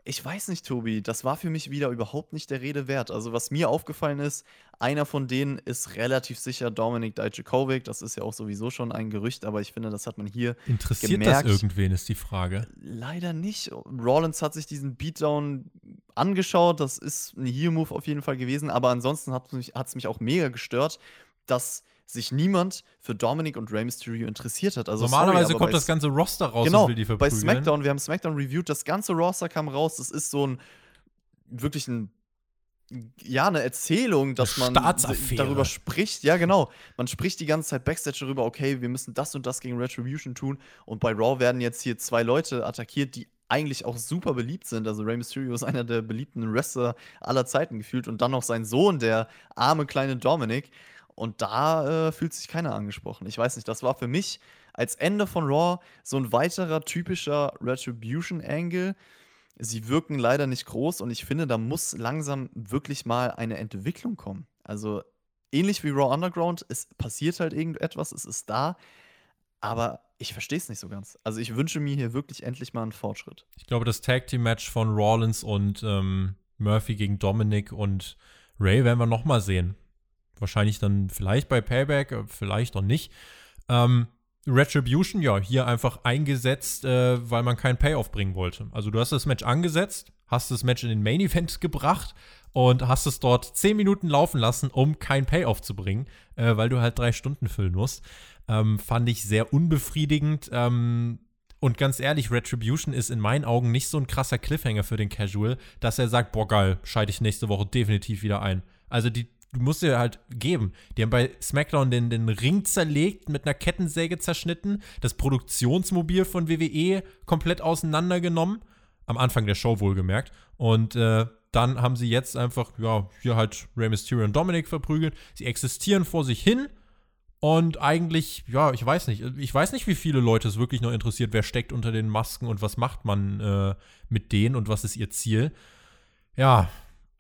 ich weiß nicht, Tobi, das war für mich wieder überhaupt nicht der Rede wert. Also, was mir aufgefallen ist, einer von denen ist relativ sicher Dominik Dijakovic. Das ist ja auch sowieso schon ein Gerücht, aber ich finde, das hat man hier Interessiert gemerkt. das irgendwen, ist die Frage. Leider nicht. Rollins hat sich diesen Beatdown angeschaut. Das ist ein Heel-Move auf jeden Fall gewesen. Aber ansonsten hat es mich, mich auch mega gestört, dass sich niemand für Dominic und Rey Mysterio interessiert hat. Also, Normalerweise sorry, kommt bei das ganze Roster raus genau, und will die bei verprügeln. SmackDown, wir haben SmackDown reviewed, das ganze Roster kam raus. Das ist so ein wirklich ein ja, eine Erzählung, dass man darüber spricht. Ja, genau. Man spricht die ganze Zeit Backstage darüber, okay, wir müssen das und das gegen Retribution tun. Und bei Raw werden jetzt hier zwei Leute attackiert, die eigentlich auch super beliebt sind. Also Rey Mysterio ist einer der beliebten Wrestler aller Zeiten gefühlt. Und dann noch sein Sohn, der arme kleine Dominic. Und da äh, fühlt sich keiner angesprochen. Ich weiß nicht, das war für mich als Ende von Raw so ein weiterer typischer Retribution-Angle. Sie wirken leider nicht groß und ich finde, da muss langsam wirklich mal eine Entwicklung kommen. Also ähnlich wie Raw Underground, es passiert halt irgendetwas, es ist da, aber ich verstehe es nicht so ganz. Also ich wünsche mir hier wirklich endlich mal einen Fortschritt. Ich glaube, das Tag Team Match von Rollins und ähm, Murphy gegen Dominic und Ray werden wir noch mal sehen. Wahrscheinlich dann vielleicht bei Payback, äh, vielleicht auch nicht. Ähm, Retribution, ja, hier einfach eingesetzt, äh, weil man keinen Payoff bringen wollte. Also du hast das Match angesetzt, hast das Match in den Main Event gebracht und hast es dort 10 Minuten laufen lassen, um keinen Payoff zu bringen, äh, weil du halt drei Stunden füllen musst. Ähm, fand ich sehr unbefriedigend. Ähm, und ganz ehrlich, Retribution ist in meinen Augen nicht so ein krasser Cliffhanger für den Casual, dass er sagt, boah geil, schalte ich nächste Woche definitiv wieder ein. Also die du musst dir halt geben. Die haben bei SmackDown den, den Ring zerlegt, mit einer Kettensäge zerschnitten, das Produktionsmobil von WWE komplett auseinandergenommen. Am Anfang der Show wohlgemerkt. Und äh, dann haben sie jetzt einfach, ja, hier halt Rey Mysterio und Dominic verprügelt. Sie existieren vor sich hin. Und eigentlich, ja, ich weiß nicht. Ich weiß nicht, wie viele Leute es wirklich noch interessiert, wer steckt unter den Masken und was macht man äh, mit denen und was ist ihr Ziel. Ja,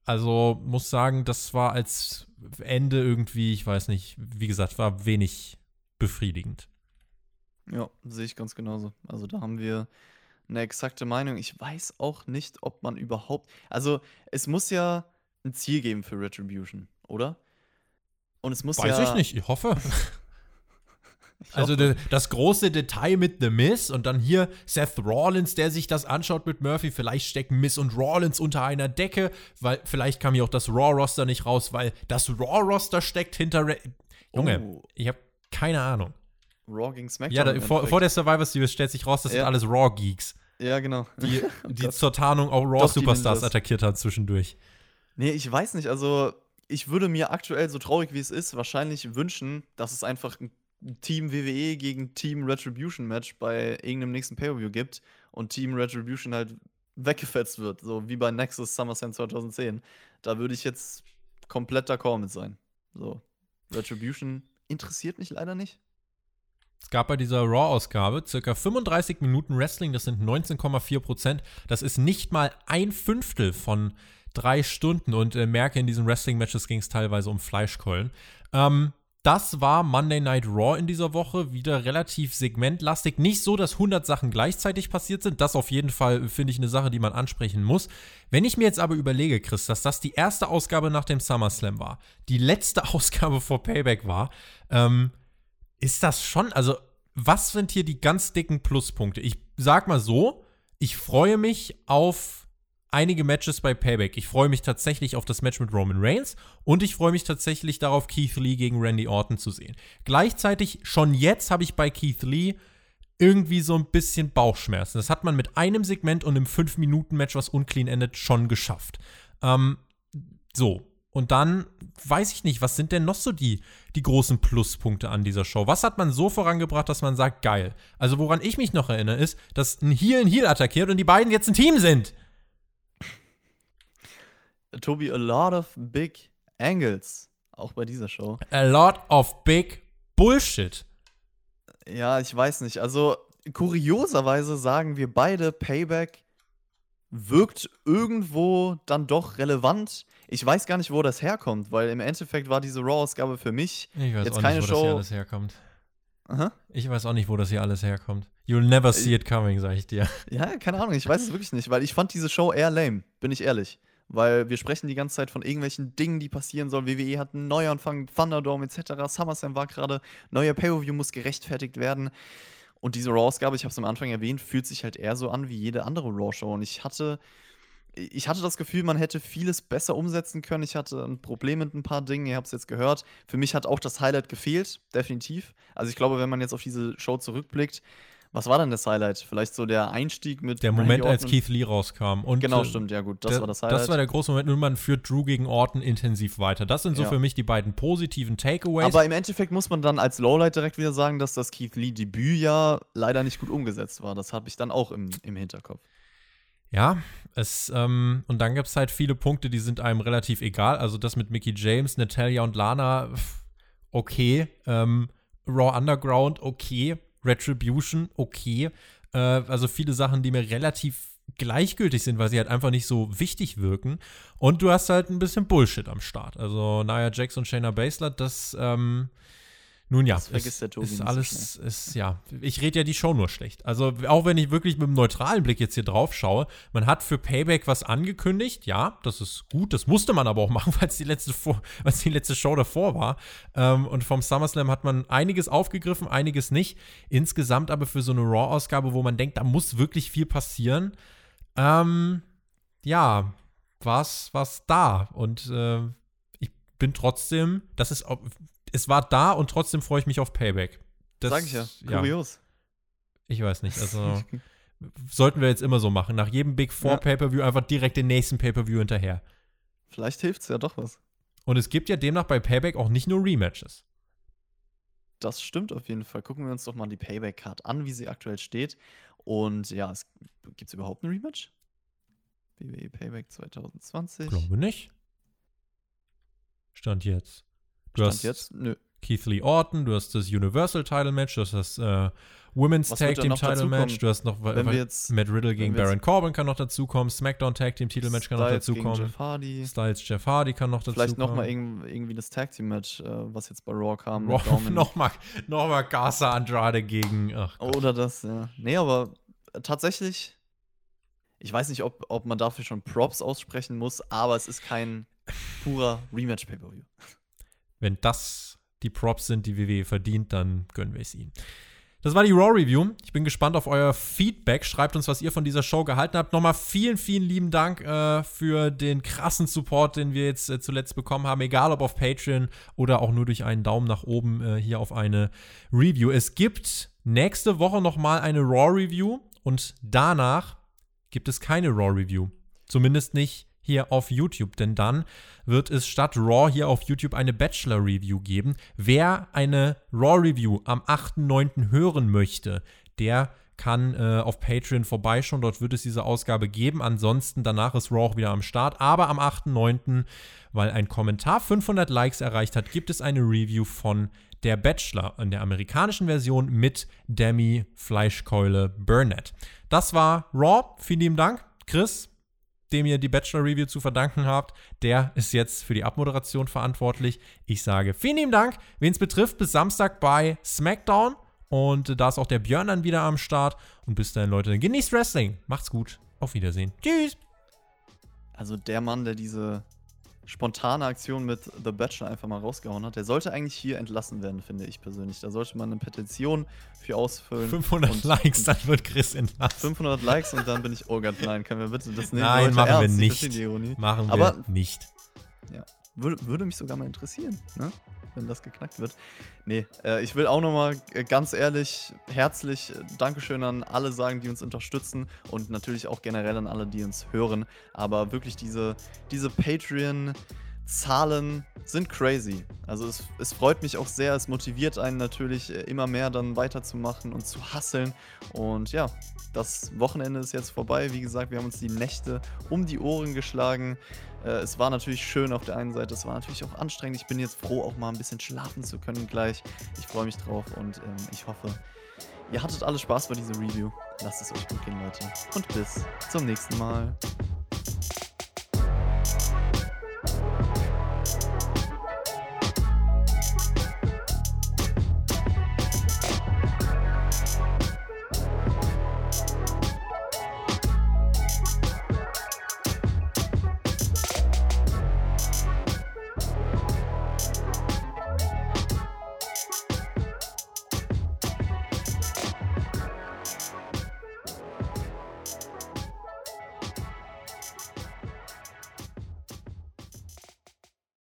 also muss sagen, das war als Ende irgendwie, ich weiß nicht, wie gesagt, war wenig befriedigend. Ja, sehe ich ganz genauso. Also da haben wir eine exakte Meinung. Ich weiß auch nicht, ob man überhaupt. Also es muss ja ein Ziel geben für Retribution, oder? Und es muss weiß ja. ich nicht, ich hoffe. Also de, das große Detail mit The Miz und dann hier Seth Rollins, der sich das anschaut mit Murphy. Vielleicht stecken Miz und Rollins unter einer Decke, weil vielleicht kam hier auch das Raw-Roster nicht raus, weil das Raw-Roster steckt hinter. Re Junge, Oh. ich habe keine Ahnung. Raw gegen SmackDown. Ja, da, vor, vor der Survivor Series stellt sich raus, das Ja. sind alles Raw-Geeks, Ja, genau. die, die Gott. zur Tarnung auch die Raw-Superstars attackiert haben zwischendurch. Nee, ich weiß nicht. Also, ich würde mir aktuell, so traurig wie es ist, wahrscheinlich wünschen, dass es einfach ein Team WWE gegen Team Retribution Match bei irgendeinem nächsten Pay-Per-View gibt und Team Retribution halt weggefetzt wird. So wie bei Nexus SummerSlam 2010. Da würde ich jetzt komplett d'accord mit sein. So. Retribution interessiert mich leider nicht. Es gab bei dieser Raw-Ausgabe circa 35 Minuten Wrestling, das sind 19,4 Prozent. Das ist nicht mal ein Fünftel von drei Stunden und äh, merke, in diesen Wrestling-Matches ging es teilweise um Fleischkeulen. Ähm, das war Monday Night Raw in dieser Woche, wieder relativ segmentlastig. Nicht so, dass 100 Sachen gleichzeitig passiert sind. Das auf jeden Fall finde ich eine Sache, die man ansprechen muss. Wenn ich mir jetzt aber überlege, Chris, dass das die erste Ausgabe nach dem SummerSlam war, die letzte Ausgabe vor Payback war, ähm, ist das schon, also was sind hier die ganz dicken Pluspunkte? Ich sag mal so, ich freue mich auf einige Matches bei Payback. Ich freue mich tatsächlich auf das Match mit Roman Reigns und ich freue mich tatsächlich darauf, Keith Lee gegen Randy Orton zu sehen. Gleichzeitig, schon jetzt habe ich bei Keith Lee irgendwie so ein bisschen Bauchschmerzen. Das hat man mit einem Segment und einem 5-Minuten-Match, was unclean endet, schon geschafft. Ähm, so. Und dann weiß ich nicht, was sind denn noch so die, die großen Pluspunkte an dieser Show? Was hat man so vorangebracht, dass man sagt, geil? Also, woran ich mich noch erinnere, ist, dass ein Heel ein Heel attackiert und die beiden jetzt ein Team sind. Tobi, a lot of big angles. Auch bei dieser Show. A lot of big Bullshit. Ja, ich weiß nicht. Also, kurioserweise sagen wir beide, Payback wirkt irgendwo dann doch relevant. Ich weiß gar nicht, wo das herkommt, weil im Endeffekt war diese Raw-Ausgabe für mich. Ich weiß Jetzt auch keine nicht, wo das hier Show- alles herkommt. Aha. Ich weiß auch nicht, wo das hier alles herkommt. You'll never see it coming, sag ich dir. Ja, keine Ahnung, ich weiß es wirklich nicht, weil ich fand diese Show eher lame, bin ich ehrlich. Weil wir sprechen die ganze Zeit von irgendwelchen Dingen, die passieren sollen. WWE hat einen Neuanfang, Thunderdome etc. SummerSlam war gerade, neuer Pay-Per-View muss gerechtfertigt werden. Und diese Raw-Ausgabe, ich habe es am Anfang erwähnt, fühlt sich halt eher so an wie jede andere Raw-Show. Und ich hatte, ich hatte das Gefühl, man hätte vieles besser umsetzen können. Ich hatte ein Problem mit ein paar Dingen, ihr habt es jetzt gehört. Für mich hat auch das Highlight gefehlt, definitiv. Also ich glaube, wenn man jetzt auf diese Show zurückblickt, was war denn das Highlight? Vielleicht so der Einstieg mit Der Moment, als? Keith Lee rauskam. Und, Genau, äh, stimmt, ja gut, das der- war das Highlight. Das war der große Moment und man führt Drew gegen Orton intensiv weiter. Das sind so Ja. für mich die beiden positiven Takeaways. Aber im Endeffekt muss man dann als Lowlight direkt wieder sagen, dass das Keith Lee Debüt ja leider nicht gut umgesetzt war. Das habe ich dann auch im, im Hinterkopf. Ja, es, ähm, und dann gibt es halt viele Punkte, die sind einem relativ egal. Also das mit Mickey James, Natalia und Lana, okay. Ähm, Raw Underground, okay. Retribution, okay. Äh, also viele Sachen, die mir relativ gleichgültig sind, weil sie halt einfach nicht so wichtig wirken. Und du hast halt ein bisschen Bullshit am Start. Also Nia Jax und Shayna Baszler, das, ähm, nun ja, Das vergisst ist, der Tobi ist nicht so alles, ist, ja, ich rede ja die Show nur schlecht. Also auch wenn ich wirklich mit einem neutralen Blick jetzt hier drauf schaue, man hat für Payback was angekündigt, ja, das ist gut, das musste man aber auch machen, weil es die letzte, vor, die letzte Show davor war. Ähm, und vom SummerSlam hat man einiges aufgegriffen, einiges nicht. Insgesamt aber für so eine Raw-Ausgabe, wo man denkt, da muss wirklich viel passieren, ähm, ja, war's, war's da. Und äh, ich bin trotzdem, das ist, auch- es war da und trotzdem freue ich mich auf Payback. Das, Sag ich ja. Kurios. ich weiß nicht, also sollten wir jetzt immer so machen. Nach jedem Big Four Ja. Pay-Per-View einfach direkt den nächsten Pay-Per-View hinterher. Vielleicht hilft es ja doch was. Und es gibt ja demnach bei Payback auch nicht nur Rematches. Das stimmt auf jeden Fall. Gucken wir uns doch mal die Payback-Card an, wie sie aktuell steht. Und ja, gibt es überhaupt ein Rematch? WWE Payback 2020? Glaube nicht. Stand jetzt. Du Stand hast jetzt? Nö. Keith Lee Orton, du hast das Universal Title Match, du hast das äh, Women's Was Tag Team Title? Match, du hast noch Wenn wir jetzt Matt Riddle gegen Baron Corbin kann noch dazukommen, SmackDown Tag Team Titel Match kann noch dazukommen, Jeff Hardy. Styles Jeff Hardy kann noch dazukommen. Vielleicht nochmal irgendwie das Tag Team Match, äh, was jetzt bei Raw kam. nochmal noch mal Garza Andrade gegen. Oder das, ja. Nee, aber äh, tatsächlich, ich weiß nicht, ob, ob man dafür schon Props aussprechen muss, aber es ist kein purer Rematch-Pay-Per-View. Wenn das die Props sind, die WWE verdient, dann gönnen wir es ihnen. Das war die Raw Review. Ich bin gespannt auf euer Feedback. Schreibt uns, was ihr von dieser Show gehalten habt. Nochmal vielen, vielen lieben Dank äh, für den krassen Support, den wir jetzt äh, zuletzt bekommen haben. Egal ob auf Patreon oder auch nur durch einen Daumen nach oben äh, hier auf eine Review. Es gibt nächste Woche nochmal eine Raw Review und danach gibt es keine Raw Review. Zumindest nicht hier auf YouTube, denn dann wird es statt Raw hier auf YouTube eine Bachelor Review geben. Wer eine Raw Review am 8.9. hören möchte, der kann äh, auf Patreon vorbeischauen. Dort wird es diese Ausgabe geben. Ansonsten danach ist Raw auch wieder am Start. Aber am 8.9., weil ein Kommentar 500 Likes erreicht hat, gibt es eine Review von der Bachelor in der amerikanischen Version mit Demi Fleischkeule Burnett. Das war Raw. Vielen lieben Dank. Chris, dem ihr die Bachelor-Review zu verdanken habt, der ist jetzt für die Abmoderation verantwortlich. Ich sage vielen lieben Dank. Wen es betrifft, bis Samstag bei SmackDown. Und da ist auch der Björn dann wieder am Start. Und bis dahin, Leute, genießt Wrestling. Macht's gut. Auf Wiedersehen. Tschüss. Also der Mann, der diese spontane Aktion mit The Bachelor einfach mal rausgehauen hat, der sollte eigentlich hier entlassen werden, finde ich persönlich. Da sollte man eine Petition für ausfüllen. 500 und- Likes, dann wird Chris entlassen. 500 Likes und dann bin ich, oh Gott, nein, können wir bitte das nehmen? Nein, machen wir ernst, ich nicht. verstehe die Ironie. Machen wir Aber- nicht. Würde, würde mich sogar mal interessieren, ne? Wenn das geknackt wird. Nee, äh, ich will auch nochmal äh, ganz ehrlich, herzlich äh, Dankeschön an alle sagen, die uns unterstützen und natürlich auch generell an alle, die uns hören. Aber wirklich diese, diese Patreon-Zahlen sind crazy. Also es, es freut mich auch sehr, es motiviert einen natürlich äh, immer mehr dann weiterzumachen und zu hasseln. Und ja, das Wochenende ist jetzt vorbei. Wie gesagt, wir haben uns die Nächte um die Ohren geschlagen. Äh, es war natürlich schön auf der einen Seite, es war natürlich auch anstrengend. Ich bin jetzt froh, auch mal ein bisschen schlafen zu können gleich. Ich freue mich drauf und ähm, ich hoffe, ihr hattet alle Spaß bei dieser Review. Lasst es euch gut gehen, Leute. Und bis zum nächsten Mal.